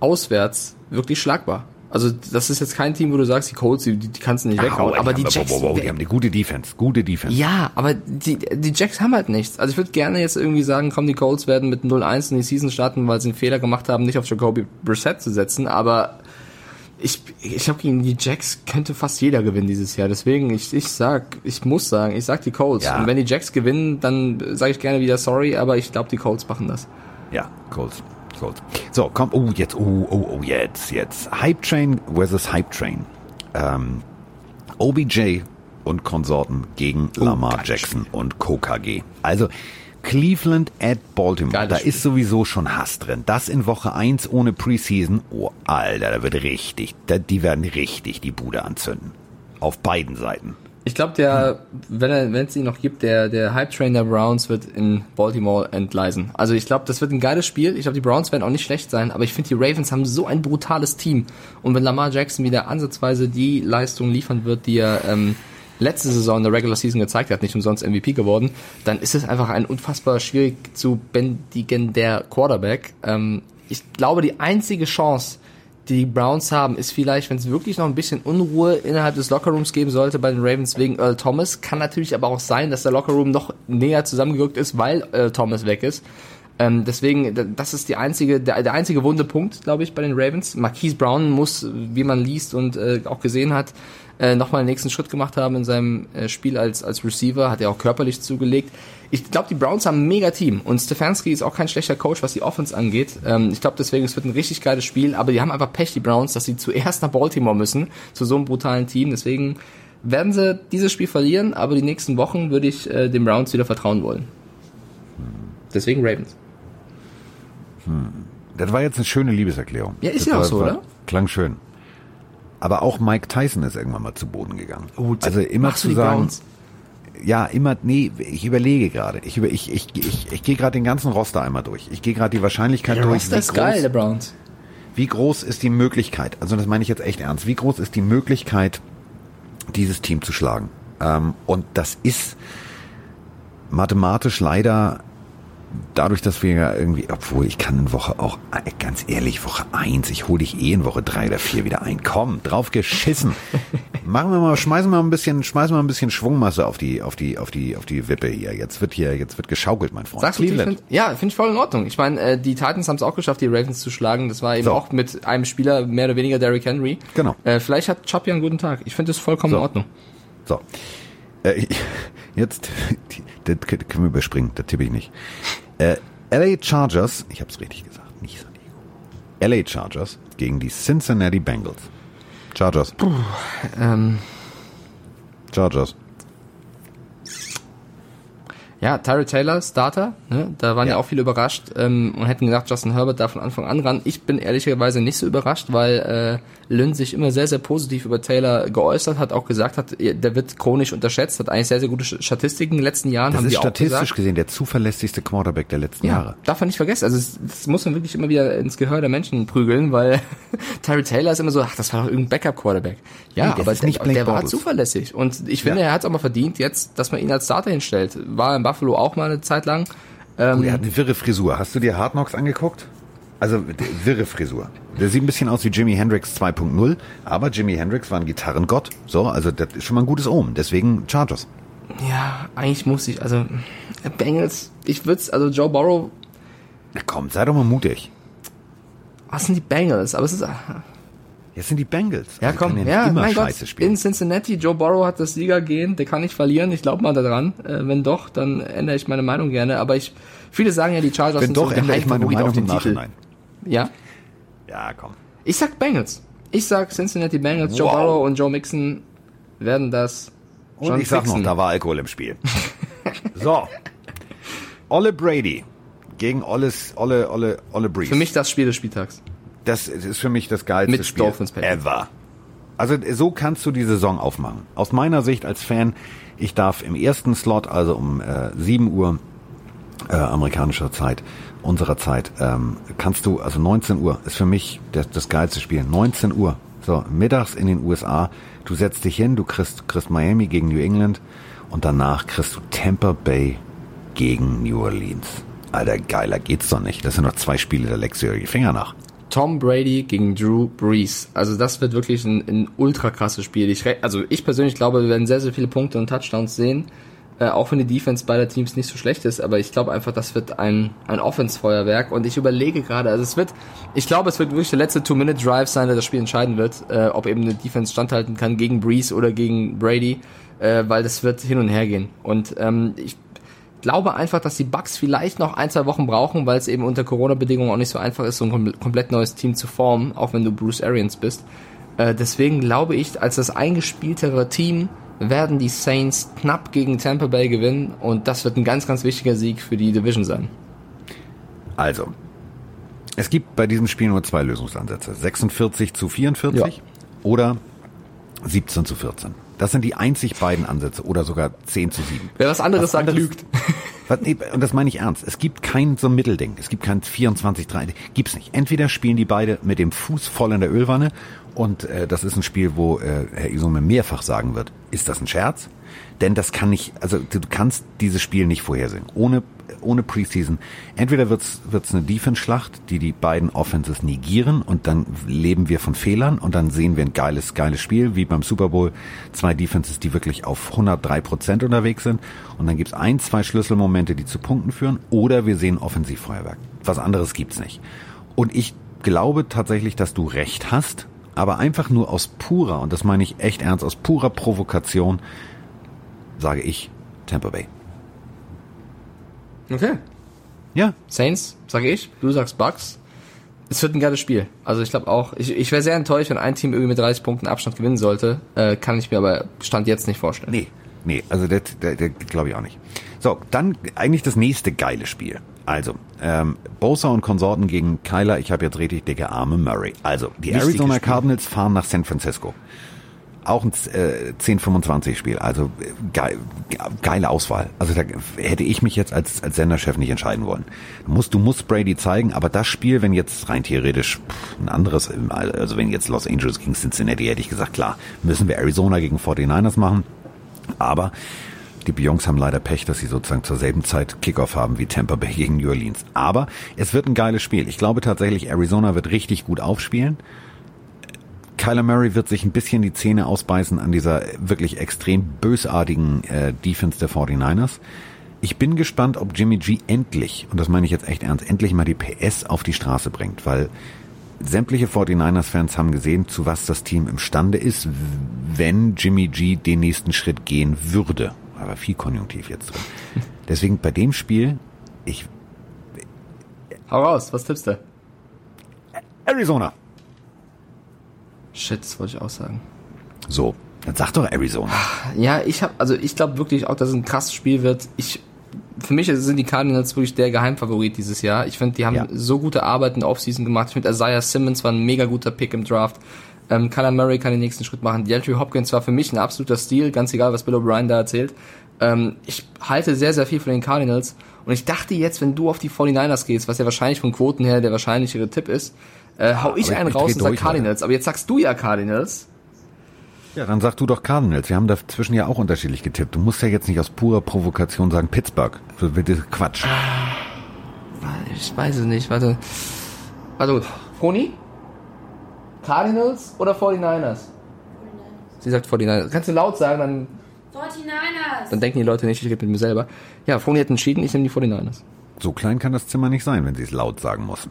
auswärts wirklich schlagbar. Also das ist jetzt kein Team, wo du sagst, die Colts, die, die kannst du nicht weghauen. Au, Aber die Jacks, wow, wow, wow, die haben eine gute Defense. Gute Defense. ja, aber die, die Jacks haben halt nichts. Also ich würde gerne jetzt irgendwie sagen, komm, die Colts werden mit 0-1 in die Season starten, weil sie einen Fehler gemacht haben, nicht auf Jacoby Brissett zu setzen. Aber ich, ich glaube, gegen die Jacks könnte fast jeder gewinnen dieses Jahr. Deswegen, ich, ich sag, ich muss sagen, ich sag die Colts. Ja. Und wenn die Jacks gewinnen, dann sage ich gerne wieder sorry, aber ich glaube, die Colts machen das. Ja, Colts. Colts. So, komm, oh, jetzt, oh, oh, oh, jetzt, jetzt. Hype Train versus Hype Train. Ähm, OBJ und Konsorten gegen Lamar geiles Jackson und KKG. Also, Cleveland at Baltimore. Geiles da Spiel. ist sowieso schon Hass drin. Das in Woche 1 ohne Preseason. Oh, Alter, da wird richtig, da, die werden richtig die Bude anzünden. Auf beiden Seiten. Ich glaube, der, wenn es ihn noch gibt, der, der Hype Train der Browns wird in Baltimore entgleisen. Also ich glaube, das wird ein geiles Spiel. Ich glaube, die Browns werden auch nicht schlecht sein, aber ich finde, die Ravens haben so ein brutales Team. Und wenn Lamar Jackson wieder ansatzweise die Leistung liefern wird, die er ähm, letzte Saison in der Regular Season gezeigt hat, nicht umsonst MVP geworden, dann ist es einfach ein unfassbar schwierig zu bändigender Quarterback. Ähm, ich glaube, die einzige Chance, die Browns haben, ist vielleicht, wenn es wirklich noch ein bisschen Unruhe innerhalb des Lockerrooms geben sollte bei den Ravens wegen Earl Thomas. Kann natürlich aber auch sein, dass der Lockerroom noch näher zusammengerückt ist, weil Earl Thomas weg ist. Ähm, deswegen, das ist die einzige, der, der einzige wunde Punkt, glaube ich, bei den Ravens. Marquise Brown muss, wie man liest und äh, auch gesehen hat, äh, nochmal den nächsten Schritt gemacht haben in seinem äh, Spiel als, als Receiver, hat er auch körperlich zugelegt. Ich glaube, die Browns haben ein mega Team und Stefanski ist auch kein schlechter Coach, was die Offense angeht. Ähm, ich glaube deswegen, es wird ein richtig geiles Spiel, aber die haben einfach Pech, die Browns, dass sie zuerst nach Baltimore müssen, zu so einem brutalen Team. Deswegen werden sie dieses Spiel verlieren, aber die nächsten Wochen würde ich äh, den Browns wieder vertrauen wollen. Deswegen Ravens. Das war jetzt eine schöne Liebeserklärung. Ja, ist das ja auch war, so, oder? Klang schön. Aber auch Mike Tyson ist irgendwann mal zu Boden gegangen. Oh, also immer zu sagen, Browns? ja, immer, nee, ich überlege gerade. Ich, über, ich, ich, ich, ich gehe gerade den ganzen Roster einmal durch. Ich gehe gerade die Wahrscheinlichkeit Der durch. Roster wie ist geil, groß- der Browns. Wie groß ist die Möglichkeit, also das meine ich jetzt echt ernst, wie groß ist die Möglichkeit, dieses Team zu schlagen? Ähm, und das ist mathematisch leider dadurch, dass wir ja irgendwie, obwohl ich kann in Woche auch, äh, ganz ehrlich, Woche eins, ich hole dich eh in Woche drei oder vier wieder ein. Komm, drauf geschissen. Machen wir mal, schmeißen wir mal ein bisschen, schmeißen wir mal ein bisschen Schwungmasse auf die, auf die, auf die, auf die Wippe hier. Jetzt wird hier, jetzt wird geschaukelt, mein Freund. Sagst du, ich find, ja, finde ich voll in Ordnung. Ich meine, äh, die Titans haben es auch geschafft, die Ravens zu schlagen. Das war eben So. auch mit einem Spieler, mehr oder weniger Derrick Henry. Genau. Äh, vielleicht hat Chubb ja einen guten Tag. Ich finde das vollkommen So. in Ordnung. So. Äh, ich- jetzt, das können wir überspringen, das tippe ich nicht. Äh, LA Chargers, ich habe es richtig gesagt, nicht San Diego. LA Chargers gegen die Cincinnati Bengals. Chargers. Ähm, Chargers. Ja, Tyree Taylor, Starter, ne? da waren ja, Ja. auch viele überrascht ähm, und hätten gedacht, Justin Herbert da von Anfang an ran. Ich bin ehrlicherweise nicht so überrascht, weil äh, Lynn sich immer sehr, sehr positiv über Taylor geäußert hat, auch gesagt hat, der wird chronisch unterschätzt, hat eigentlich sehr, sehr gute Statistiken in den letzten Jahren, Das haben ist die auch statistisch gesagt. gesehen der zuverlässigste Quarterback der letzten Ja, Jahre. darf man nicht vergessen. Also es- das muss man wirklich immer wieder ins Gehör der Menschen prügeln, weil Tyree Taylor ist immer so, ach, das war doch irgendein Backup-Quarterback. Ja, Nee, das aber der, der war zuverlässig. Und ich finde, Ja. er hat es auch mal verdient, jetzt, dass man ihn als Starter hinstellt. War in Buffalo auch mal eine Zeit lang. Ähm, Oh, er hat eine wirre Frisur. Hast du dir Hard Knocks angeguckt? Also wirre Frisur. Der sieht ein bisschen aus wie Jimi Hendrix 2.0, aber Jimi Hendrix war ein Gitarrengott. So, also das ist schon mal ein gutes Omen. Deswegen Chargers. ja, eigentlich muss ich, also Bengals, ich würde also Joe Burrow, Na komm, sei doch mal mutig. was sind die Bengals? Aber es ist, Jetzt sind die Bengals. ja Also komm, ja, nicht immer mein Gott, Scheiße spielen. in Cincinnati, Joe Burrow hat das Siegergehen, der kann nicht verlieren, ich glaube mal daran. Äh, wenn doch, dann ändere ich meine Meinung gerne. Aber ich, viele sagen ja, die Chargers Wenn sind doch, so der ändere ich meine Meinung auf den Titel. Nachhinein. Ja, Ja, komm. ich sag Bengals. Ich sag Cincinnati Bengals, Joe Wow. Burrow und Joe Mixon werden das Und schon ich sag fixen. noch, da war Alkohol im Spiel. so. Olle Brady gegen Olles, Olle, Olle, Olle Breeze. Für mich das Spiel des Spieltags. Das ist für mich das geilste Mit Spiel Dolphins ever. Also so kannst du die Saison aufmachen. Aus meiner Sicht als Fan, ich darf im ersten Slot, also um äh, 7 Uhr äh, amerikanischer Zeit, unserer Zeit, ähm, kannst du, also 19 Uhr ist für mich das, das geilste Spiel. 19 Uhr, so mittags in den USA. Du setzt dich hin, du kriegst, kriegst Miami gegen New England und danach kriegst du Tampa Bay gegen New Orleans. Alter, geiler geht's doch nicht. Das sind noch zwei Spiele, da leckst du die Finger nach. Tom Brady gegen Drew Brees. Also das wird wirklich ein, ein ultra krasses Spiel. Ich, also ich persönlich glaube, wir werden sehr, sehr viele Punkte und Touchdowns sehen. Äh, auch wenn die Defense beider Teams nicht so schlecht ist, aber ich glaube einfach, das wird ein, ein Offense-Feuerwerk und ich überlege gerade, also es wird, ich glaube, es wird wirklich der letzte Two-Minute-Drive sein, der das Spiel entscheiden wird, äh, ob eben eine Defense standhalten kann gegen Brees oder gegen Brady, äh, weil das wird hin und her gehen. Und ähm, ich glaube einfach, dass die Bucks vielleicht noch ein, zwei Wochen brauchen, weil es eben unter Corona-Bedingungen auch nicht so einfach ist, so ein kom- komplett neues Team zu formen, auch wenn du Bruce Arians bist. Äh, deswegen glaube ich, als das eingespieltere Team werden die Saints knapp gegen Tampa Bay gewinnen und das wird ein ganz, ganz wichtiger Sieg für die Division sein. Also, es gibt bei diesem Spiel nur zwei Lösungsansätze. 46 zu 44 Ja. oder 17 zu 14. Das sind die einzig beiden Ansätze oder sogar 10 zu 7. Wer was anderes Was sagt, anderes- lügt. Was, nee, und das meine ich ernst. Es gibt kein so Mittelding. Es gibt kein 24, 3. Gibt's nicht. Entweder spielen die beide mit dem Fuß voll in der Ölwanne und äh, das ist ein Spiel, wo äh, Herr Isume mehrfach sagen wird, ist das ein Scherz? Denn das kann nicht, also du kannst dieses Spiel nicht vorhersehen. Ohne, ohne Preseason. Entweder wird's wird's eine Defense-Schlacht, die die beiden Offenses negieren und dann leben wir von Fehlern und dann sehen wir ein geiles, geiles Spiel, wie beim Super Bowl. Zwei Defenses, die wirklich auf 103 Prozent unterwegs sind. Und dann gibt's ein, zwei Schlüsselmomente, die zu Punkten führen. Oder wir sehen Offensivfeuerwerk. Was anderes gibt's nicht. Und ich glaube tatsächlich, dass du recht hast, aber einfach nur aus purer, und das meine ich echt ernst, aus purer Provokation, sage ich Tampa Bay. Okay. Ja, Saints, sage ich, du sagst Bucks. Es wird ein geiles Spiel. Also ich glaube auch, ich, ich wäre sehr enttäuscht, wenn ein Team irgendwie mit 30 Punkten Abstand gewinnen sollte. Äh, kann ich mir aber Stand jetzt nicht vorstellen. Nee, nee, also das, das, das glaube ich auch nicht. So, dann eigentlich das nächste geile Spiel. Also, ähm, Bosa und Konsorten gegen Kyler, ich habe jetzt richtig dicke Arme, Murray. Also, die Wichtiges Arizona Spiel. Cardinals fahren nach San Francisco. Auch ein äh, 10-25-Spiel, also äh, geil, ge- geile Auswahl. Also da hätte ich mich jetzt als, als Senderchef nicht entscheiden wollen. Du musst, du musst Brady zeigen, aber das Spiel, wenn jetzt rein theoretisch pff, ein anderes, also wenn jetzt Los Angeles gegen Cincinnati, hätte ich gesagt, klar, müssen wir Arizona gegen 49ers machen. Aber die Jungs haben leider Pech, dass sie sozusagen zur selben Zeit Kickoff haben wie Tampa Bay gegen New Orleans. Aber es wird ein geiles Spiel. Ich glaube tatsächlich, Arizona wird richtig gut aufspielen. Kyler Murray wird sich ein bisschen die Zähne ausbeißen an dieser wirklich extrem bösartigen äh, Defense der 49ers. Ich bin gespannt, ob Jimmy G endlich, und das meine ich jetzt echt ernst, endlich mal die PS auf die Straße bringt, weil sämtliche 49ers-Fans haben gesehen, zu was das Team imstande ist, wenn Jimmy G den nächsten Schritt gehen würde. Aber viel Konjunktiv jetzt drin. Deswegen bei dem Spiel, ich, Hau raus, was tippst du? Arizona. Shit, das wollte ich auch sagen. So, dann sag doch Arizona. Ja, ich habe, also ich glaube wirklich auch, dass es ein krasses Spiel wird. Ich für mich sind die Cardinals wirklich der Geheimfavorit dieses Jahr. Ich finde, die haben ja. so gute Arbeit in der Offseason gemacht. Ich finde, Isaiah Simmons war ein mega guter Pick im Draft. Ähm, Kyler Murray kann den nächsten Schritt machen. DeAndre Hopkins war für mich ein absoluter Stil, ganz egal, was Bill O'Brien da erzählt. Ähm, ich halte sehr, sehr viel von den Cardinals. Und ich dachte jetzt, wenn du auf die 49ers gehst, was ja wahrscheinlich von Quoten her der wahrscheinlichere Tipp ist, äh, hau ich einen ich raus und sag Cardinals. Aber jetzt sagst du ja Cardinals. Ja, dann sag du doch Cardinals. Wir haben dazwischen ja auch unterschiedlich getippt. Du musst ja jetzt nicht aus purer Provokation sagen Pittsburgh. Das wird Quatsch. Ah, ich weiß es nicht. Warte. Also, Pony? Cardinals oder 49ers? 49ers. Sie sagt 49ers. Kannst du laut sagen, dann 49ers. Dann denken die Leute nicht, ich rede mit mir selber. Ja, Froni hat entschieden, ich nehme die 49ers. So klein kann das Zimmer nicht sein, wenn sie es laut sagen muss.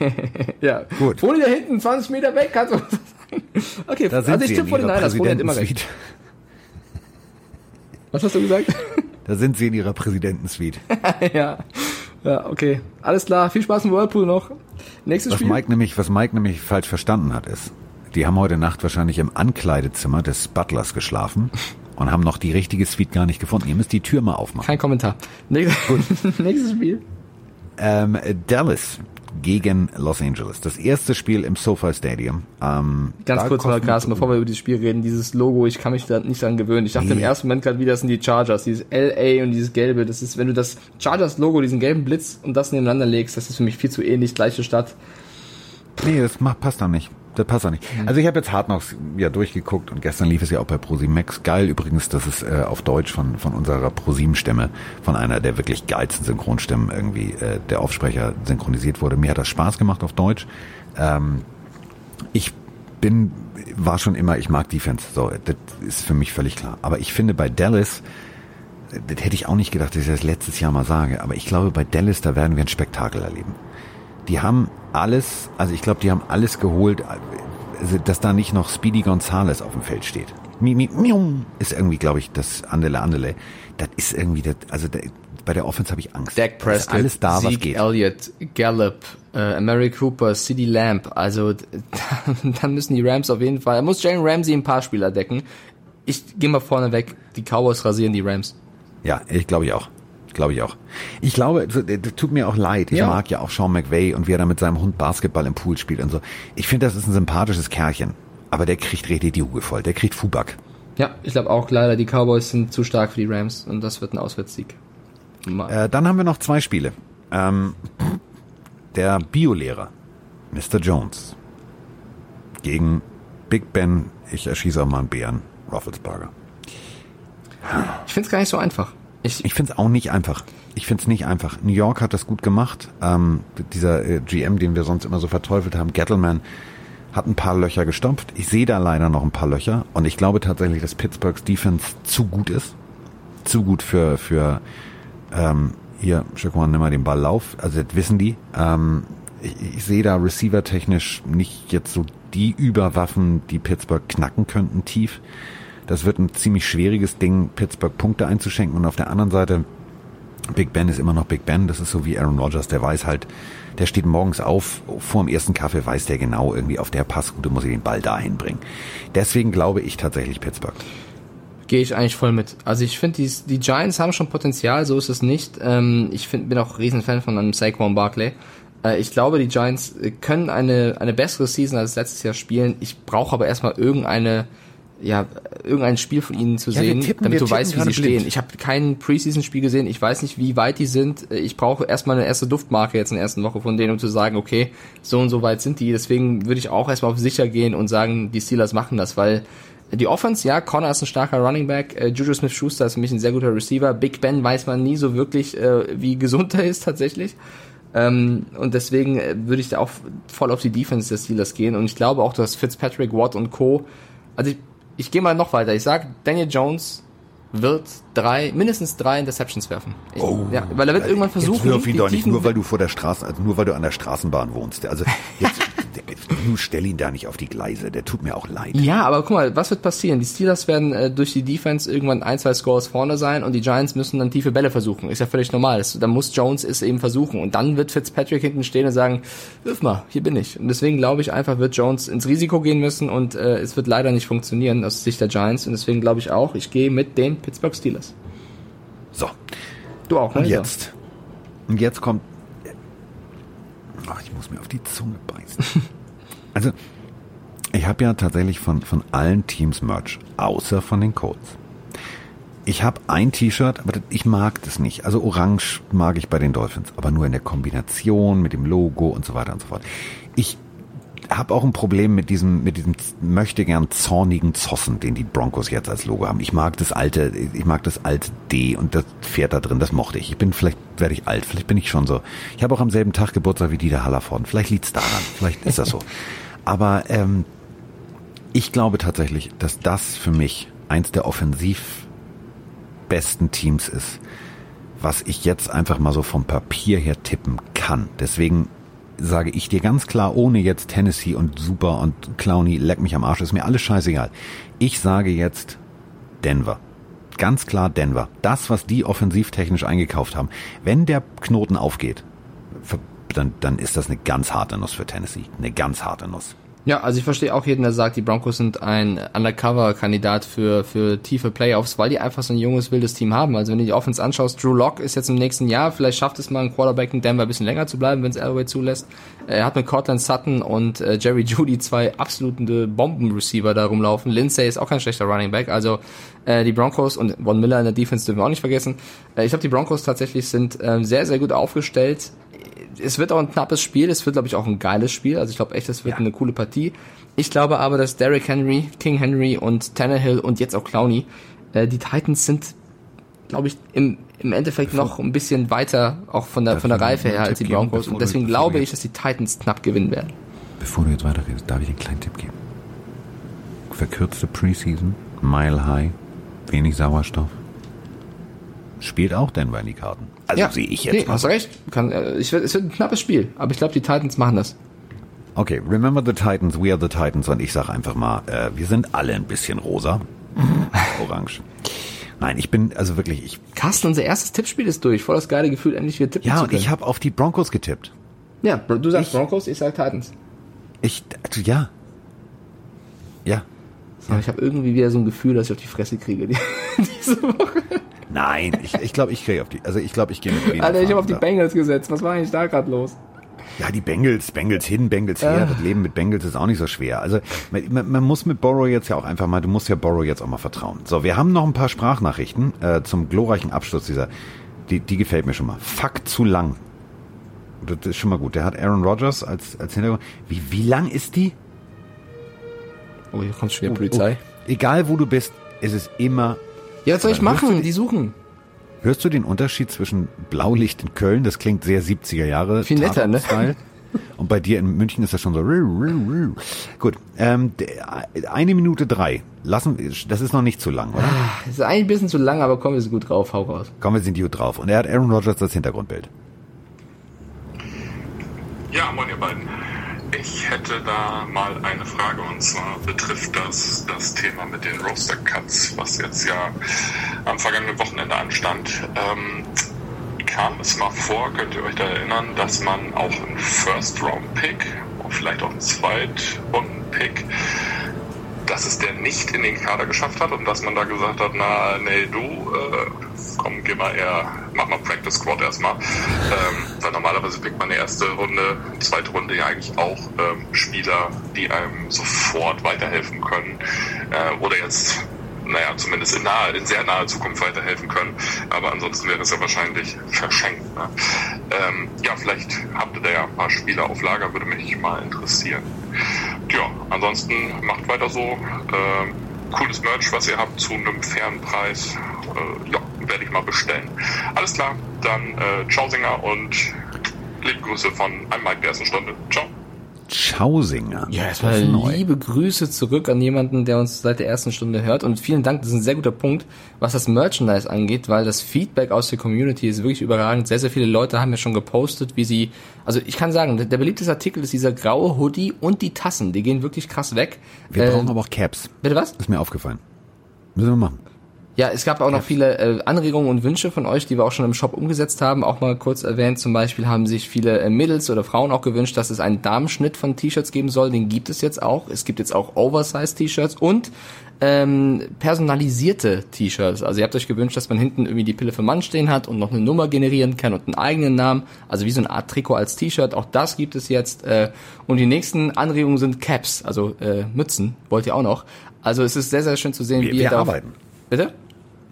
ja, gut. Froni da hinten, 20 Meter weg, kannst du sagen. Okay, da also ich tippe 49ers, Froni hat immer recht. Was hast du gesagt? Da sind sie in ihrer Präsidentensuite. ja. Ja, okay. Alles klar. Viel Spaß im Whirlpool noch. Nächstes was Spiel. Mike nämlich, was Mike nämlich falsch verstanden hat, ist, die haben heute Nacht wahrscheinlich im Ankleidezimmer des Butlers geschlafen und haben noch die richtige Suite gar nicht gefunden. Ihr müsst die Tür mal aufmachen. Kein Kommentar. Nächstes, Nächstes Spiel. Ähm, Dallas gegen Los Angeles. Das erste Spiel im SoFi Stadium. Ähm, Ganz kurz mal, Carsten, bevor wir über dieses Spiel reden, dieses Logo, ich kann mich da nicht dran gewöhnen. Ich dachte nee. im ersten Moment gerade wieder, das sind die Chargers, dieses LA und dieses gelbe. Das ist, wenn du das Chargers-Logo, diesen gelben Blitz und das nebeneinander legst, das ist für mich viel zu ähnlich, gleiche Stadt. Nee, das macht, passt da nicht. Das passt auch nicht. Mhm. Also ich habe jetzt Hard Knocks ja durchgeguckt und gestern lief es ja auch bei ProSimax. Geil übrigens, dass es äh, auf Deutsch von, von unserer ProSim-Stimme, von einer der wirklich geilsten Synchronstimmen irgendwie äh, der Aufsprecher synchronisiert wurde. Mir hat das Spaß gemacht auf Deutsch. Ähm, ich bin, war schon immer, ich mag Defense, so, das ist für mich völlig klar. Aber ich finde bei Dallas, das hätte ich auch nicht gedacht, dass ich das letztes Jahr mal sage, aber ich glaube bei Dallas, da werden wir ein Spektakel erleben die haben alles, also ich glaube, die haben alles geholt, also, dass da nicht noch Speedy Gonzales auf dem Feld steht. Mi, mi, mium, ist irgendwie, glaube ich, das Andele Andele. Das ist irgendwie, das, also da, bei der Offense habe ich Angst. Dak Prescott, alles da, Zeke was geht. Elliott, Gallup, äh, Mary Cooper, CD Lamp. Also da müssen die Rams auf jeden Fall. Da muss Jalen Ramsey ein paar Spieler decken. Ich gehe mal vorne weg. Die Cowboys rasieren die Rams. Ja, ich glaube ich auch. Glaube ich auch. Ich glaube, das tut mir auch leid. Ich ja. mag ja auch Sean McVay und wie er da mit seinem Hund Basketball im Pool spielt und so. Ich finde, das ist ein sympathisches Kerlchen. Aber der kriegt richtig die Huge voll. Der kriegt Fubak. Ja, ich glaube auch leider, die Cowboys sind zu stark für die Rams und das wird ein Auswärtssieg. Äh, dann haben wir noch zwei Spiele. Ähm, der Biolehrer, Mr. Jones, gegen Big Ben, ich erschieße auch mal einen Bären, Roethlisberger. Ich finde es gar nicht so einfach. Ich, ich finde es auch nicht einfach. Ich finde es nicht einfach. New York hat das gut gemacht. Ähm, dieser äh, GM, den wir sonst immer so verteufelt haben, Gettleman, hat ein paar Löcher gestopft. Ich sehe da leider noch ein paar Löcher. Und ich glaube tatsächlich, dass Pittsburghs Defense zu gut ist. Zu gut für, für ähm, hier, Shaquan, nimm mal den Ball lauf. Also das wissen die. Ähm, ich, ich sehe da receiver-technisch nicht jetzt so die Überwaffen, die Pittsburgh knacken könnten tief. Das wird ein ziemlich schwieriges Ding, Pittsburgh Punkte einzuschenken. Und auf der anderen Seite, Big Ben ist immer noch Big Ben. Das ist so wie Aaron Rodgers, der weiß halt, der steht morgens auf, vor dem ersten Kaffee weiß der genau, irgendwie auf der Passroute muss ich den Ball dahin bringen. Deswegen glaube ich tatsächlich Pittsburgh. Gehe ich eigentlich voll mit. Also ich finde, die, die Giants haben schon Potenzial, so ist es nicht. Ähm, ich find, bin auch Riesenfan von einem Saquon Barkley. Äh, ich glaube, die Giants können eine, eine bessere Season als letztes Jahr spielen. Ich brauche aber erstmal irgendeine ja, irgendein Spiel von ihnen zu ja, sehen, tippen, damit du weißt, wie sie stehen. Ich habe kein Preseason-Spiel gesehen, ich weiß nicht, wie weit die sind. Ich brauche erstmal eine erste Duftmarke jetzt in der ersten Woche von denen, um zu sagen, okay, so und so weit sind die. Deswegen würde ich auch erstmal auf sicher gehen und sagen, die Steelers machen das, weil die Offense, ja, Connor ist ein starker Running Back, äh, Juju Smith-Schuster ist für mich ein sehr guter Receiver, Big Ben weiß man nie so wirklich, äh, wie gesund er ist tatsächlich. Ähm, und deswegen äh, würde ich da auch voll auf die Defense des Steelers gehen und ich glaube auch, dass Fitzpatrick, Watt und Co., also ich, ich gehe mal noch weiter. Ich sag, Daniel Jones wird drei, mindestens drei Interceptions werfen. Ich, oh, ja, weil er wird irgendwann versuchen. Jetzt ihn doch nicht, nur weil du vor der Straße, also nur weil du an der Straßenbahn wohnst. Also jetzt, du stell ihn da nicht auf die Gleise, der tut mir auch leid. Ja, aber guck mal, was wird passieren? Die Steelers werden äh, durch die Defense irgendwann ein, zwei Scores vorne sein und die Giants müssen dann tiefe Bälle versuchen. Ist ja völlig normal. Da muss Jones es eben versuchen. Und dann wird Fitzpatrick hinten stehen und sagen, wirf mal, hier bin ich. Und deswegen glaube ich einfach, wird Jones ins Risiko gehen müssen und äh, es wird leider nicht funktionieren aus Sicht der Giants. Und deswegen glaube ich auch, ich gehe mit den Pittsburgh Steelers. So. Du auch, ne? Und jetzt. Und jetzt kommt. Ach, ich muss mir auf die Zunge beißen. also, ich habe ja tatsächlich von, von allen Teams Merch, außer von den Colts. Ich habe ein T-Shirt, aber ich mag das nicht. Also orange mag ich bei den Dolphins, aber nur in der Kombination mit dem Logo und so weiter und so fort. Ich habe auch ein Problem mit diesem, mit diesem möchte gern zornigen Zossen, den die Broncos jetzt als Logo haben. Ich mag das alte, ich mag das alte D und das Pferd da drin, das mochte ich. Ich bin, vielleicht werde ich alt, vielleicht bin ich schon so. Ich habe auch am selben Tag Geburtstag wie Dieter Hallervorden. Vielleicht liegt's daran, vielleicht ist das so. Aber ähm, ich glaube tatsächlich, dass das für mich eins der offensiv besten Teams ist, was ich jetzt einfach mal so vom Papier her tippen kann. Deswegen sage ich dir ganz klar, ohne jetzt Tennessee und Super und Clowny, leck mich am Arsch, ist mir alles scheißegal. Ich sage jetzt Denver. Ganz klar Denver. Das, was die offensivtechnisch eingekauft haben, wenn der Knoten aufgeht, dann, dann ist das eine ganz harte Nuss für Tennessee. Eine ganz harte Nuss. Ja, also ich verstehe auch jeden, der sagt, die Broncos sind ein Undercover-Kandidat für, für tiefe Playoffs, weil die einfach so ein junges, wildes Team haben. Also wenn du die Offense anschaust, Drew Locke ist jetzt im nächsten Jahr, vielleicht schafft es mal ein Quarterback in Denver ein bisschen länger zu bleiben, wenn es Elway zulässt. Er hat mit Cortland Sutton und äh, Jerry Judy zwei absolute Bomben-Receiver da rumlaufen. Lindsay ist auch kein schlechter Running Back. Also äh, die Broncos und Von Miller in der Defense dürfen wir auch nicht vergessen. Äh, ich glaube, die Broncos tatsächlich sind äh, sehr, sehr gut aufgestellt es wird auch ein knappes Spiel, es wird, glaube ich, auch ein geiles Spiel. Also ich glaube echt, es wird ja. eine coole Partie. Ich glaube aber, dass Derrick Henry, King Henry und Tannehill und jetzt auch Clowney, äh, die Titans sind, glaube ich, im, im Endeffekt bevor, noch ein bisschen weiter, auch von der, von der Reife her als die Broncos. Geben, und deswegen du, glaube ich, dass die Titans knapp gewinnen werden. Bevor du jetzt weiterredest, darf ich einen kleinen Tipp geben? Verkürzte Preseason, Mile High, wenig Sauerstoff. Spielt auch Denver in die Karten. Also ja, sehe ich jetzt. Nee, mal. hast recht. Kann, äh, ich, es wird ein knappes Spiel, aber ich glaube, die Titans machen das. Okay, remember the Titans, we are the Titans und ich sag einfach mal, äh, wir sind alle ein bisschen rosa. Orange. Nein, ich bin also wirklich ich. Carsten, unser erstes Tippspiel ist durch. Voll das geile Gefühl, endlich wieder tippen Ja, und ich habe auf die Broncos getippt. Ja, du sagst ich, Broncos, ich sag Titans. Ich also, ja. Ja. Ja. Ich habe irgendwie wieder so ein Gefühl, dass ich auf die Fresse kriege diese Woche. Nein, ich, ich glaube, ich gehe auf die. Also ich glaube, ich gehe mit Green. Alter, ich habe auf die Bengals gesetzt. Was war eigentlich da gerade los? Ja, die Bengals, Bengals hin, Bengals her. Das Leben mit Bengals ist auch nicht so schwer. Also man, man, muss mit Borrow jetzt ja auch einfach mal, du musst ja Borrow jetzt auch mal vertrauen. So, wir haben noch ein paar Sprachnachrichten äh, zum glorreichen Abschluss dieser. Die, die gefällt mir schon mal. Fuck zu lang. Das ist schon mal gut. Der hat Aaron Rodgers als, als Hintergrund. Wie, wie lang ist die? Oh, hier kommt schon wieder Polizei. Oh, oh. Egal wo du bist, ist es immer ja, was soll ich machen? Die suchen. Hörst du den Unterschied zwischen Blaulicht in Köln? Das klingt sehr 70er Jahre. Viel netter, ne? Und bei dir in München ist das schon so. Gut, ähm, eine Minute drei. Lassen, das ist noch nicht zu lang, oder? Ah, das ist eigentlich ein bisschen zu lang, aber kommen wir so gut drauf. Hau raus. Kommen wir sind gut drauf. Und er hat Aaron Rodgers als Hintergrundbild. Ja, moin ihr beiden. Ich hätte da mal eine Frage und zwar betrifft das das Thema mit den Roaster Cuts, was jetzt ja am vergangenen Wochenende anstand. Ähm, kam es mal vor, könnt ihr euch da erinnern, dass man auch einen First Round Pick vielleicht auch einen Zweitrunden Pick dass es der nicht in den Kader geschafft hat und dass man da gesagt hat, na, nee, du, äh, komm, geh mal eher, mach mal Practice Squad erstmal. Ähm, weil normalerweise pickt man eine erste Runde, zweite Runde ja eigentlich auch ähm, Spieler, die einem sofort weiterhelfen können. Äh, oder jetzt naja, zumindest in, nahe, in sehr naher Zukunft weiterhelfen können. Aber ansonsten wäre es ja wahrscheinlich verschenkt. Ne? Ähm, ja, vielleicht habt ihr da ja ein paar Spieler auf Lager, würde mich mal interessieren. Ja, ansonsten macht weiter so. Ähm, cooles Merch, was ihr habt, zu einem fairen Preis. Äh, ja, werde ich mal bestellen. Alles klar, dann äh, ciao Singer und liebe Grüße von einem Mike der ersten Stunde. Ciao. Schausinger. Ja, erstmal liebe Grüße zurück an jemanden, der uns seit der ersten Stunde hört. Und vielen Dank, das ist ein sehr guter Punkt, was das Merchandise angeht, weil das Feedback aus der Community ist wirklich überragend. Sehr, sehr viele Leute haben ja schon gepostet, wie sie, also ich kann sagen, der beliebteste Artikel ist dieser graue Hoodie und die Tassen. Die gehen wirklich krass weg. Wir äh, brauchen aber auch Caps. Bitte was? Ist mir aufgefallen. Müssen wir machen. Ja, es gab auch noch viele äh, Anregungen und Wünsche von euch, die wir auch schon im Shop umgesetzt haben. Auch mal kurz erwähnt, zum Beispiel haben sich viele äh, Mädels oder Frauen auch gewünscht, dass es einen Damenschnitt von T-Shirts geben soll. Den gibt es jetzt auch. Es gibt jetzt auch Oversize-T-Shirts und ähm, personalisierte T-Shirts. Also ihr habt euch gewünscht, dass man hinten irgendwie die Pille für Mann stehen hat und noch eine Nummer generieren kann und einen eigenen Namen. Also wie so eine Art Trikot als T-Shirt. Auch das gibt es jetzt. Äh, und die nächsten Anregungen sind Caps, also äh, Mützen. Wollt ihr auch noch? Also es ist sehr, sehr schön zu sehen, Wir, wie wir ihr da arbeiten. Bitte?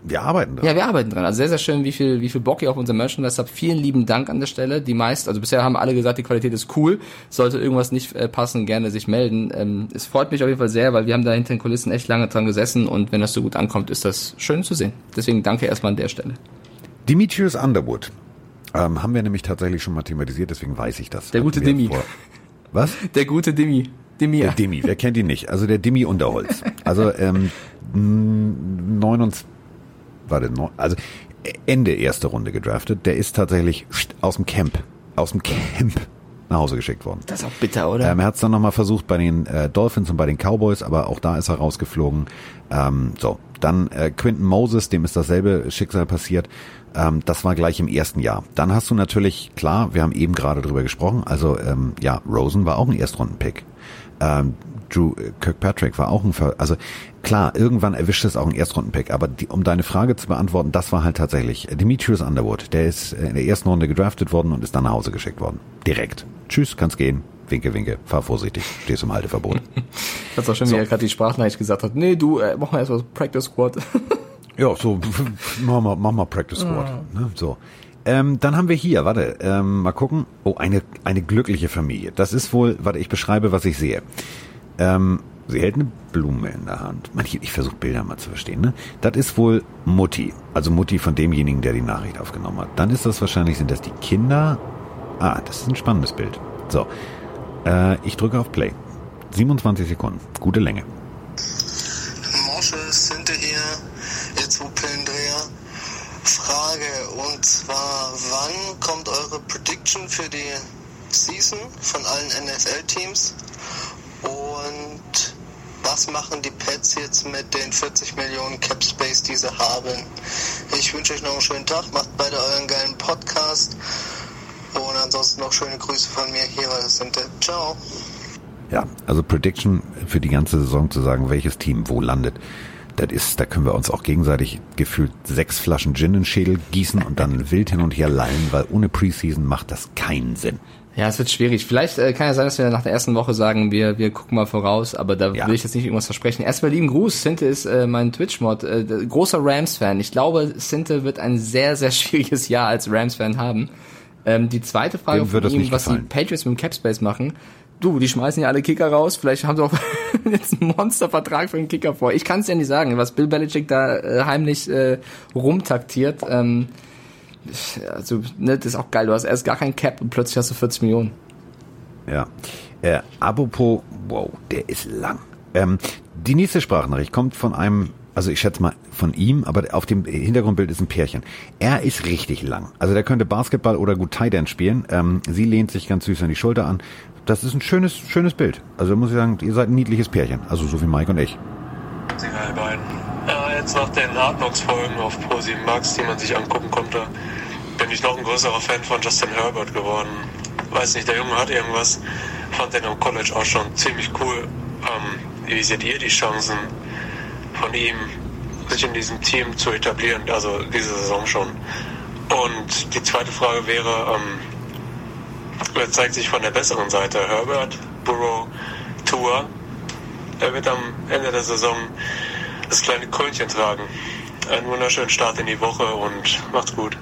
Wir arbeiten dran. Ja, wir arbeiten dran. Also sehr, sehr schön, wie viel, wie viel Bock ihr auf unser Merchandise habt. Vielen lieben Dank an der Stelle. Die meist, also bisher haben alle gesagt, die Qualität ist cool. Sollte irgendwas nicht äh, passen, gerne sich melden. Ähm, es freut mich auf jeden Fall sehr, weil wir haben da hinter den Kulissen echt lange dran gesessen und wenn das so gut ankommt, ist das schön zu sehen. Deswegen danke erstmal an der Stelle. Demetrius Underwood. Ähm, haben wir nämlich tatsächlich schon mal thematisiert, deswegen weiß ich das. Der gute Demi. vor- Was? Der gute Demi. Demi. Der Demi, wer kennt ihn nicht? Also der Demi Unterholz. Also ähm, 29, warte, also Ende erste Runde gedraftet. Der ist tatsächlich aus dem Camp, aus dem Camp nach Hause geschickt worden. Das ist auch bitter, oder? Ähm, er hat es dann nochmal versucht bei den äh, Dolphins und bei den Cowboys, aber auch da ist er rausgeflogen. Ähm, so, dann äh, Quinton Moses, dem ist dasselbe Schicksal passiert. Ähm, das war gleich im ersten Jahr. Dann hast du natürlich, klar, wir haben eben gerade drüber gesprochen, also ähm, ja, Rosen war auch ein Erstrundenpick. Ähm, Drew äh, Kirkpatrick war auch ein, Ver also klar, irgendwann erwischt es auch ein Erstrundenpick, aber die, um deine Frage zu beantworten, das war halt tatsächlich äh, Demetrius Underwood. Der ist äh, in der ersten Runde gedraftet worden und ist dann nach Hause geschickt worden. Direkt. Tschüss, kann's gehen. Winke, winke, fahr vorsichtig, stehst im Halteverbot. Das war schön, wie er gerade die Sprachnachricht gesagt hat. Nee, du, äh, mach mal erst mal Practice Squad. Ja, so, mach mal, mach mal Practice Squad. Ne, so. Ähm, dann haben wir hier, warte, ähm, mal gucken. Oh, eine, eine glückliche Familie. Das ist wohl, warte, ich beschreibe, was ich sehe. Ähm, sie hält eine Blume in der Hand. Ich, ich versuche Bilder mal zu verstehen. Ne? Das ist wohl Mutti. Also Mutti von demjenigen, der die Nachricht aufgenommen hat. Dann ist das wahrscheinlich, sind das die Kinder. Ah, das ist ein spannendes Bild. So, äh, ich drücke auf Play. 27 Sekunden. Gute Länge. Mosche Sinte hier, ihr zwei Pillendreher. Frage, und zwar, wann kommt eure Prediction für die Season von allen NFL-Teams? Und was machen die Pets jetzt mit den 40 Millionen Cap Space, die sie haben? Ich wünsche euch noch einen schönen Tag, macht beide euren geilen Podcast. Und ansonsten noch schöne Grüße von mir hier, eure Sinte. Ciao. Ja, also Prediction für die ganze Saison zu sagen, welches Team wo landet, das ist, da können wir uns auch gegenseitig gefühlt sechs Flaschen Gin in den Schädel gießen und dann wild hin und her lallen, weil ohne Preseason macht das keinen Sinn. Ja, es wird schwierig. Vielleicht äh, kann ja sein, dass wir nach der ersten Woche sagen, wir, wir gucken mal voraus, aber da Ja. will ich jetzt nicht irgendwas versprechen. Erstmal lieben Gruß, Sinte ist äh, mein Twitch-Mod, äh, großer Rams-Fan. Ich glaube, Sinte wird ein sehr, sehr schwieriges Jahr als Rams-Fan haben. Ähm, die zweite Frage Dem von ihm, was gefallen. die Patriots mit dem Capspace machen. Du, die schmeißen ja alle Kicker raus. Vielleicht haben sie auch jetzt einen Monstervertrag für den Kicker vor. Ich kann es ja nicht sagen, was Bill Belichick da äh, heimlich äh, rumtaktiert. Ähm, also, ne, das ist auch geil. Du hast erst gar kein Cap und plötzlich hast du 40 Millionen. Ja. Äh, apropos, wow, der ist lang. Ähm, die nächste Sprachnachricht kommt von einem, also ich schätze mal von ihm, aber auf dem Hintergrundbild ist ein Pärchen. Er ist richtig lang. Also der könnte Basketball oder gut Tight End spielen. Ähm, sie lehnt sich ganz süß an die Schulter an. Das ist ein schönes, schönes Bild. Also muss ich sagen, ihr seid ein niedliches Pärchen. Also so wie Mike und ich. Sie beiden. Ja, jetzt nach den Hard Knocks Folgen auf Pro7 Max, die man sich angucken konnte, bin ich noch ein größerer Fan von Justin Herbert geworden. Weiß nicht, der Junge hat irgendwas. Fand den am College auch schon ziemlich cool. Ähm, wie seht ihr die Chancen von ihm, sich in diesem Team zu etablieren? Also diese Saison schon. Und die zweite Frage wäre, ähm, wer zeigt sich von der besseren Seite? Herbert, Burrow, Tua? Er wird am Ende der Saison das kleine Krönchen tragen. Einen wunderschönen Start in die Woche und macht's gut.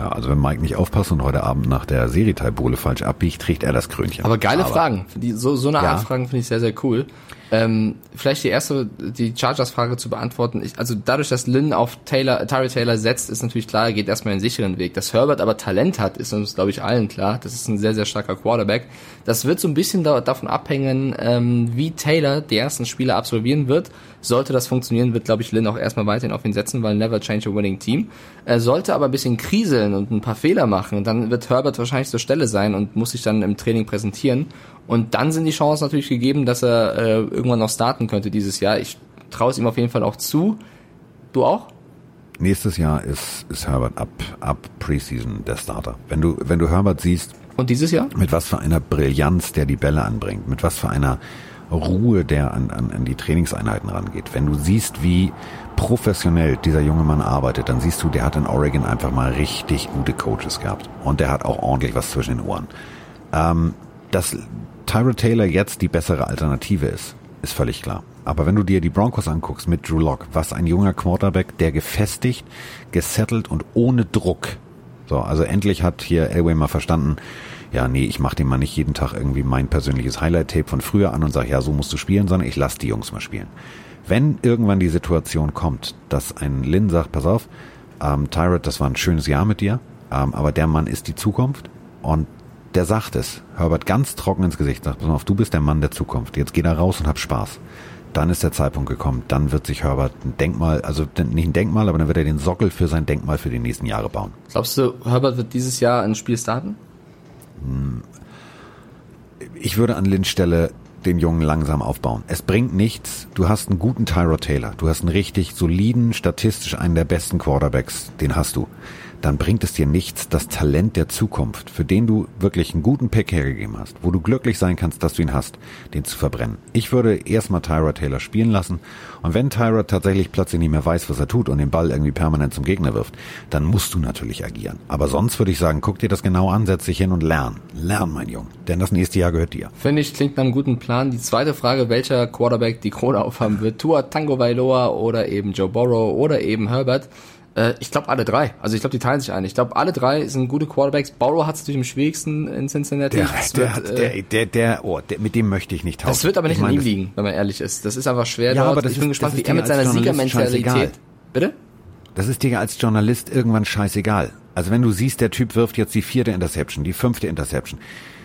Ja, also wenn Mike nicht aufpasst und heute Abend nach der Serieteilbowle falsch abbiegt, trägt er das Krönchen. Aber geile Fragen. Die, so, so eine Ja. Art Fragen finde ich sehr, sehr cool. Ähm, vielleicht die erste, die Chargers-Frage zu beantworten. Ich, also dadurch, dass Lynn auf Taylor, Tyree Taylor setzt, ist natürlich klar, er geht erstmal einen sicheren Weg. Dass Herbert aber Talent hat, ist uns, glaube ich, allen klar. Das ist ein sehr, sehr starker Quarterback. Das wird so ein bisschen da, davon abhängen, ähm, wie Taylor die ersten Spiele absolvieren wird. Sollte das funktionieren, wird, glaube ich, Lynn auch erstmal weiterhin auf ihn setzen, weil never change a winning team. Er sollte aber ein bisschen kriseln und ein paar Fehler machen, dann wird Herbert wahrscheinlich zur Stelle sein und muss sich dann im Training präsentieren. Und dann sind die Chancen natürlich gegeben, dass er äh, irgendwann noch starten könnte dieses Jahr. Ich traue es ihm auf jeden Fall auch zu. Du auch? nächstes Jahr ist, ist Herbert ab, ab Preseason der Starter. Wenn du, wenn du Herbert siehst, Und dieses Jahr? mit was für einer Brillanz der die Bälle anbringt, mit was für einer Ruhe der an, an, an die Trainingseinheiten rangeht. Wenn du siehst, wie professionell dieser junge Mann arbeitet, dann siehst du, der hat in Oregon einfach mal richtig gute Coaches gehabt. Und der hat auch ordentlich was zwischen den Ohren. Ähm, dass Tyra Taylor jetzt die bessere Alternative ist, ist völlig klar. Aber wenn du dir die Broncos anguckst mit Drew Lock, was ein junger Quarterback, der gefestigt, gesettelt und ohne Druck. So, also endlich hat hier Elway mal verstanden, ja, nee, ich mache dem mal nicht jeden Tag irgendwie mein persönliches Highlight-Tape von früher an und sage, ja, so musst du spielen, sondern ich lass die Jungs mal spielen. Wenn irgendwann die Situation kommt, dass ein Lynn sagt, pass auf, ähm, Tyrod, das war ein schönes Jahr mit dir, ähm, aber der Mann ist die Zukunft und der sagt es, Herbert ganz trocken ins Gesicht, sagt, pass auf, du bist der Mann der Zukunft, jetzt geh da raus und hab Spaß. Dann ist der Zeitpunkt gekommen, dann wird sich Herbert ein Denkmal, also nicht ein Denkmal, aber dann wird er den Sockel für sein Denkmal für die nächsten Jahre bauen. Glaubst du, Herbert wird dieses Jahr ein Spiel starten? Ich würde an Lynns Stelle den Jungen langsam aufbauen. Es bringt nichts. Du hast einen guten Tyrod Taylor. Du hast einen richtig soliden, statistisch einen der besten Quarterbacks. Den hast du. Dann bringt es dir nichts, das Talent der Zukunft, für den du wirklich einen guten Pick hergegeben hast, wo du glücklich sein kannst, dass du ihn hast, den zu verbrennen. Ich würde erstmal Tyrod Taylor spielen lassen. Und wenn Tyrod tatsächlich plötzlich nicht mehr weiß, was er tut und den Ball irgendwie permanent zum Gegner wirft, dann musst du natürlich agieren. Aber sonst würde ich sagen, guck dir das genau an, setz dich hin und lern. Lern, mein Junge. Denn das nächste Jahr gehört dir. Finde ich, klingt nach einem guten Plan. Die zweite Frage, welcher Quarterback die Krone aufhaben wird, Tua Tango Vailoa oder eben Joe Burrow oder eben Herbert. Äh, ich glaube alle drei. Also ich glaube, die teilen sich ein. Ich glaube, alle drei sind gute Quarterbacks. Burrow hat es natürlich am schwierigsten in Cincinnati. Der, Das der, wird, hat, äh, der, der, der, oh, der, mit dem möchte ich nicht tauschen. das wird aber nicht ich an meine, ihm liegen, wenn man ehrlich ist. Das ist einfach schwer Ja, dort. aber das ich bin ist- gespannt, das wie er mit seiner Siegermentalität... Bitte? Das ist dir als Journalist irgendwann scheißegal. Also wenn du siehst, der Typ wirft jetzt die vierte Interception, die fünfte Interception.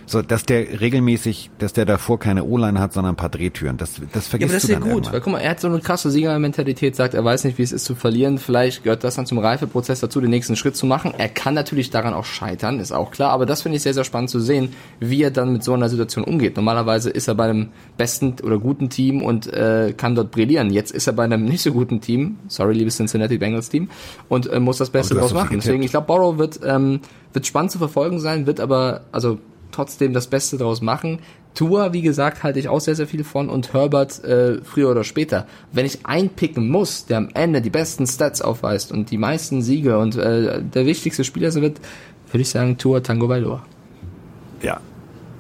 So, dass der regelmäßig, dass der davor keine O-Line hat, sondern ein paar Drehtüren. Das, das Ja, vergisst aber das ist du ja gut, irgendwann. weil guck mal, er hat so eine krasse Siegermentalität, sagt, er weiß nicht, wie es ist zu verlieren. Vielleicht gehört das dann zum Reifeprozess dazu, den nächsten Schritt zu machen. Er kann natürlich daran auch scheitern, ist auch klar, aber das finde ich sehr, sehr spannend zu sehen, wie er dann mit so einer Situation umgeht. Normalerweise ist er bei einem besten oder guten Team und äh, kann dort brillieren. Jetzt ist er bei einem nicht so guten Team, sorry, liebes Cincinnati Bengals Team, und äh, muss das Beste draus machen. Deswegen, ich glaube, Borrow wird, ähm, wird spannend zu verfolgen sein, wird aber, also trotzdem das Beste draus machen. Tua, wie gesagt, halte ich auch sehr, sehr viel von und Herbert äh, früher oder später. Wenn ich einpicken muss, der am Ende die besten Stats aufweist und die meisten Siege und äh, der wichtigste Spieler wird, würde ich sagen Tua Tango Bailoa. Ja.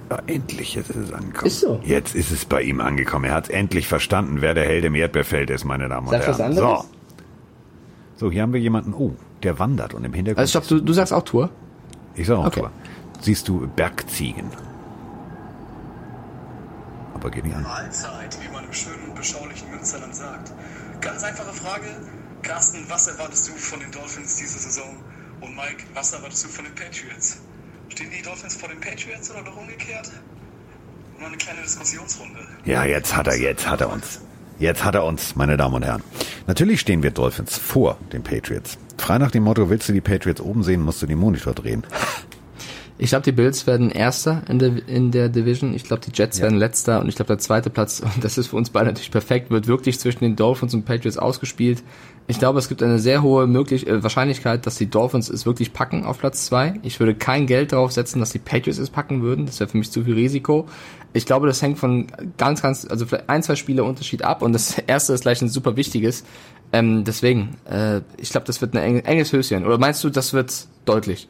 ja. Endlich jetzt ist es angekommen. Ist so. Jetzt ist es bei ihm angekommen. Er hat es endlich verstanden, wer der Held im Erdbeerfeld ist, meine Damen und was Herren. anderes? So. so, hier haben wir jemanden, oh, der wandert und im Hintergrund. Also stopp, du, du sagst auch Tua? ich sag auch Okay. okay. Siehst du Bergziegen. Aber an. Mahlzeit, wie man im schönen, beschaulichen Münsterland sagt. Ganz einfache Frage. Carsten, was erwartest du von den Dolphins diese Saison? Und Mike, was erwartest du von den Patriots? Stehen die Dolphins vor den Patriots oder doch umgekehrt? Nur eine kleine Diskussionsrunde. Ja, jetzt hat er, jetzt hat er uns. Jetzt hat er uns, meine Damen und Herren. Natürlich stehen wir Dolphins vor den Patriots. Frei nach dem Motto, willst du die Patriots oben sehen, musst du den Monitor drehen. Ich glaube, die Bills werden Erster in der, in der Division. Ich glaube, die Jets werden Letzter. Und ich glaube, der zweite Platz, und das ist für uns beide natürlich perfekt, wird wirklich zwischen den Dolphins und Patriots ausgespielt. Ich glaube, es gibt eine sehr hohe möglich äh, Wahrscheinlichkeit, dass die Dolphins es wirklich packen auf Platz zwei. Ich würde kein Geld darauf setzen, dass die Patriots es packen würden. Das wäre für mich zu viel Risiko. Ich glaube, das hängt von ganz, ganz, also vielleicht ein, zwei Spiele Unterschied ab. Und das erste ist gleich ein super wichtiges. Ähm, deswegen, äh, ich glaube, das wird ein eng, enges Höschen. Oder meinst du, das wird deutlich?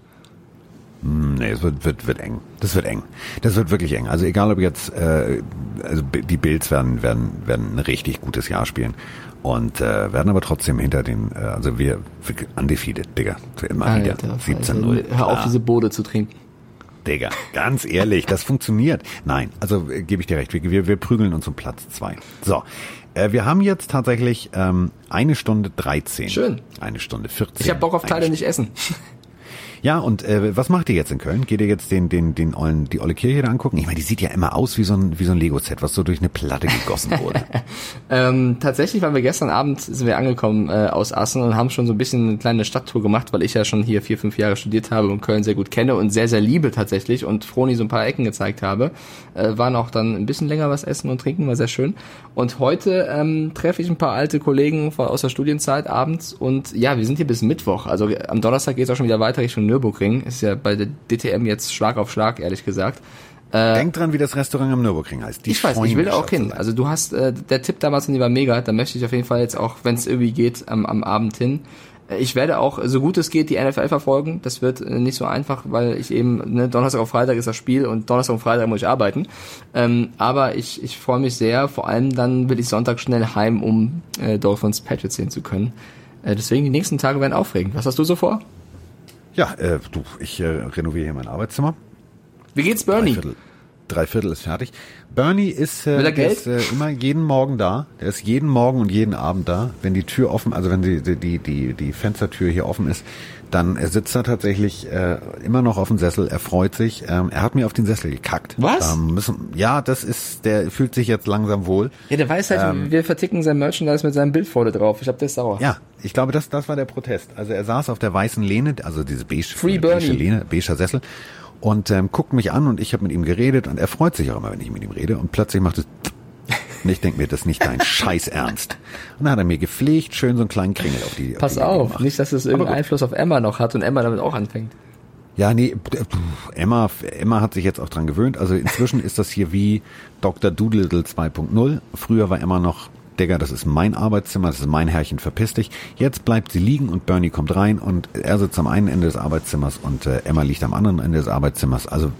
Nee, es wird, wird, wird eng. Das wird eng. Das wird wirklich eng. Also egal ob jetzt, äh, also die Bills werden, werden, werden ein richtig gutes Jahr spielen. Und äh, werden aber trotzdem hinter den, äh, also wir, undefeated, Digga. Immer wieder. Alter, 17-0. also, hör auf, diese Bode zu trinken. Digga, ganz ehrlich, das funktioniert. Nein, also äh, gebe ich dir recht, wir, wir, wir prügeln uns um Platz zwei. So, äh, wir haben jetzt tatsächlich ähm, eine Stunde 13. Schön. Eine Stunde 14. Ich habe Bock auf Teile nicht essen. Ja, und äh, was macht ihr jetzt in Köln? Geht ihr jetzt den, den, den ollen, die olle Kirche da angucken? Ich meine, die sieht ja immer aus wie so ein, wie so ein Lego-Set, was so durch eine Platte gegossen wurde. ähm, tatsächlich waren wir gestern Abend, sind wir angekommen äh, aus Assen und haben schon so ein bisschen eine kleine Stadttour gemacht, weil ich ja schon hier vier, fünf Jahre studiert habe und Köln sehr gut kenne und sehr, sehr liebe tatsächlich und Froni so ein paar Ecken gezeigt habe. Äh, waren auch dann ein bisschen länger was essen und trinken, war sehr schön. Und heute ähm, treffe ich ein paar alte Kollegen aus der Studienzeit abends und ja, wir sind hier bis Mittwoch. Also am Donnerstag geht es auch schon wieder weiter Richtung Nürburgring. Ist ja bei der DTM jetzt Schlag auf Schlag, ehrlich gesagt. Äh, Denk dran, wie das Restaurant am Nürburgring heißt. Die ich weiß, ich will da auch hin. Also du hast, äh, der Tipp damals war mega, da möchte ich auf jeden Fall jetzt auch, wenn es irgendwie geht, am, am Abend hin. Äh, ich werde auch, so gut es geht, die NFL verfolgen. Das wird äh, nicht so einfach, weil ich eben, ne, Donnerstag auf Freitag ist das Spiel und Donnerstag und Freitag muss ich arbeiten. Ähm, aber ich, ich freue mich sehr. Vor allem dann will ich Sonntag schnell heim, um äh, Dolphins Patriots sehen zu können. Äh, deswegen die nächsten Tage werden aufregend. Was hast du so vor? Ja, äh, du, ich äh, renoviere hier mein Arbeitszimmer. Wie geht's Bernie? Drei Viertel, drei Viertel ist fertig. Bernie ist, äh, ist äh, immer jeden Morgen da. Der ist jeden Morgen und jeden Abend da. Wenn die Tür offen, also wenn die, die, die, die Fenstertür hier offen ist, dann er sitzt er tatsächlich äh, immer noch auf dem Sessel. Er freut sich. Ähm, er hat mir auf den Sessel gekackt. Was? Ähm, müssen, ja, das ist, der fühlt sich jetzt langsam wohl. Ja, der weiß halt, ähm, wir verticken sein Merchandise mit seinem Bild vorne drauf. Ich hab das sauer. Ja, ich glaube, das, das war der Protest. Also er saß auf der weißen Lehne, also diese beige, Free beige Lehne, beiger Sessel und ähm, guckt mich an und ich habe mit ihm geredet und er freut sich auch immer, wenn ich mit ihm rede und plötzlich macht es und ich denke mir, das ist nicht dein Scheiß Ernst. Und dann hat er mir gepflegt, schön so einen kleinen Kringel auf die Pass auf auf, nicht, dass es irgendeinen Einfluss auf Emma noch hat und Emma damit auch anfängt. Ja, nee, Emma, Emma hat sich jetzt auch dran gewöhnt. Also inzwischen ist das hier wie Dr. Doodle 2.0. Früher war Emma noch Digga, das ist mein Arbeitszimmer, das ist mein Herrchen, verpiss dich. Jetzt bleibt sie liegen und Bernie kommt rein und er sitzt am einen Ende des Arbeitszimmers und äh, Emma liegt am anderen Ende des Arbeitszimmers. Also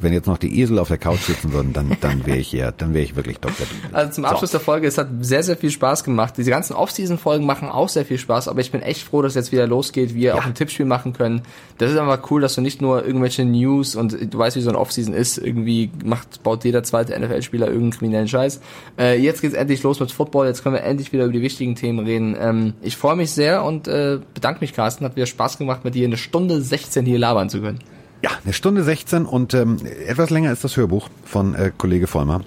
wenn jetzt noch die Esel auf der Couch sitzen würden, dann, dann wäre ich ja, dann wäre ich wirklich Dr. Doodle. Also zum Abschluss so. der Folge, es hat sehr, sehr viel Spaß gemacht. Diese ganzen Off-Season-Folgen machen auch sehr viel Spaß, aber ich bin echt froh, dass jetzt wieder losgeht, wir ja. auch ein Tippspiel machen können. Das ist einfach cool, dass du nicht nur irgendwelche News und du weißt, wie so ein Off-Season ist, irgendwie macht, baut jeder zweite NFL-Spieler irgendeinen kriminellen Scheiß. Äh, jetzt geht's endlich los mit Football, jetzt können wir endlich wieder über die wichtigen Themen reden. Ähm, ich freue mich sehr und äh, bedanke mich, Carsten. Hat wieder Spaß gemacht, mit dir eine Stunde 16 hier labern zu können. Ja, eine Stunde 16 und ähm, etwas länger ist das Hörbuch von äh, Kollege Vollmer.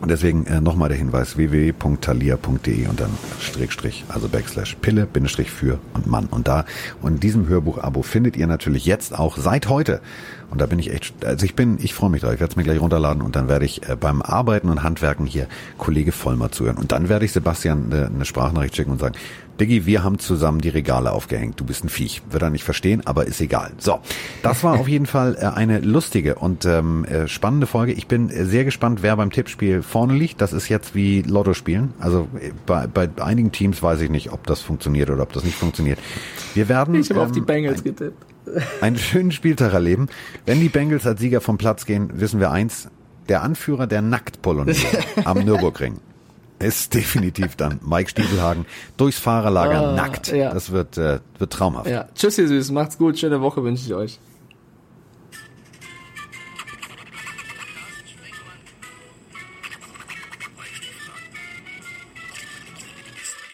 Und deswegen äh, nochmal der Hinweis www.thalia.de und dann Strich, also Backslash Pille, Bindestrich für und Mann. Und da und in diesem Hörbuch-Abo findet ihr natürlich jetzt auch seit heute und da bin ich echt, also ich bin, ich freue mich drauf. Ich werde es mir gleich runterladen und dann werde ich äh, beim Arbeiten und Handwerken hier Kollege Vollmer zuhören. Und dann werde ich Sebastian äh, eine Sprachnachricht schicken und sagen, Diggi, wir haben zusammen die Regale aufgehängt. Du bist ein Viech. Wird er nicht verstehen, aber ist egal. So, das war auf jeden Fall äh, eine lustige und ähm, äh, spannende Folge. Ich bin sehr gespannt, wer beim Tippspiel vorne liegt. Das ist jetzt wie Lotto spielen. Also bei, bei einigen Teams weiß ich nicht, ob das funktioniert oder ob das nicht funktioniert. Wir werden. Ich habe ähm, auf die ähm, Bengals getippt einen schönen Spieltag erleben. Wenn die Bengals als Sieger vom Platz gehen, wissen wir eins, der Anführer der Nacktpolonie am Nürburgring ist definitiv dann Mike Stiefelhagen durchs Fahrerlager oh, nackt. Ja. Das wird, äh, wird traumhaft. Ja. Tschüss, ihr Süßen. Macht's gut. Schöne Woche wünsche ich euch.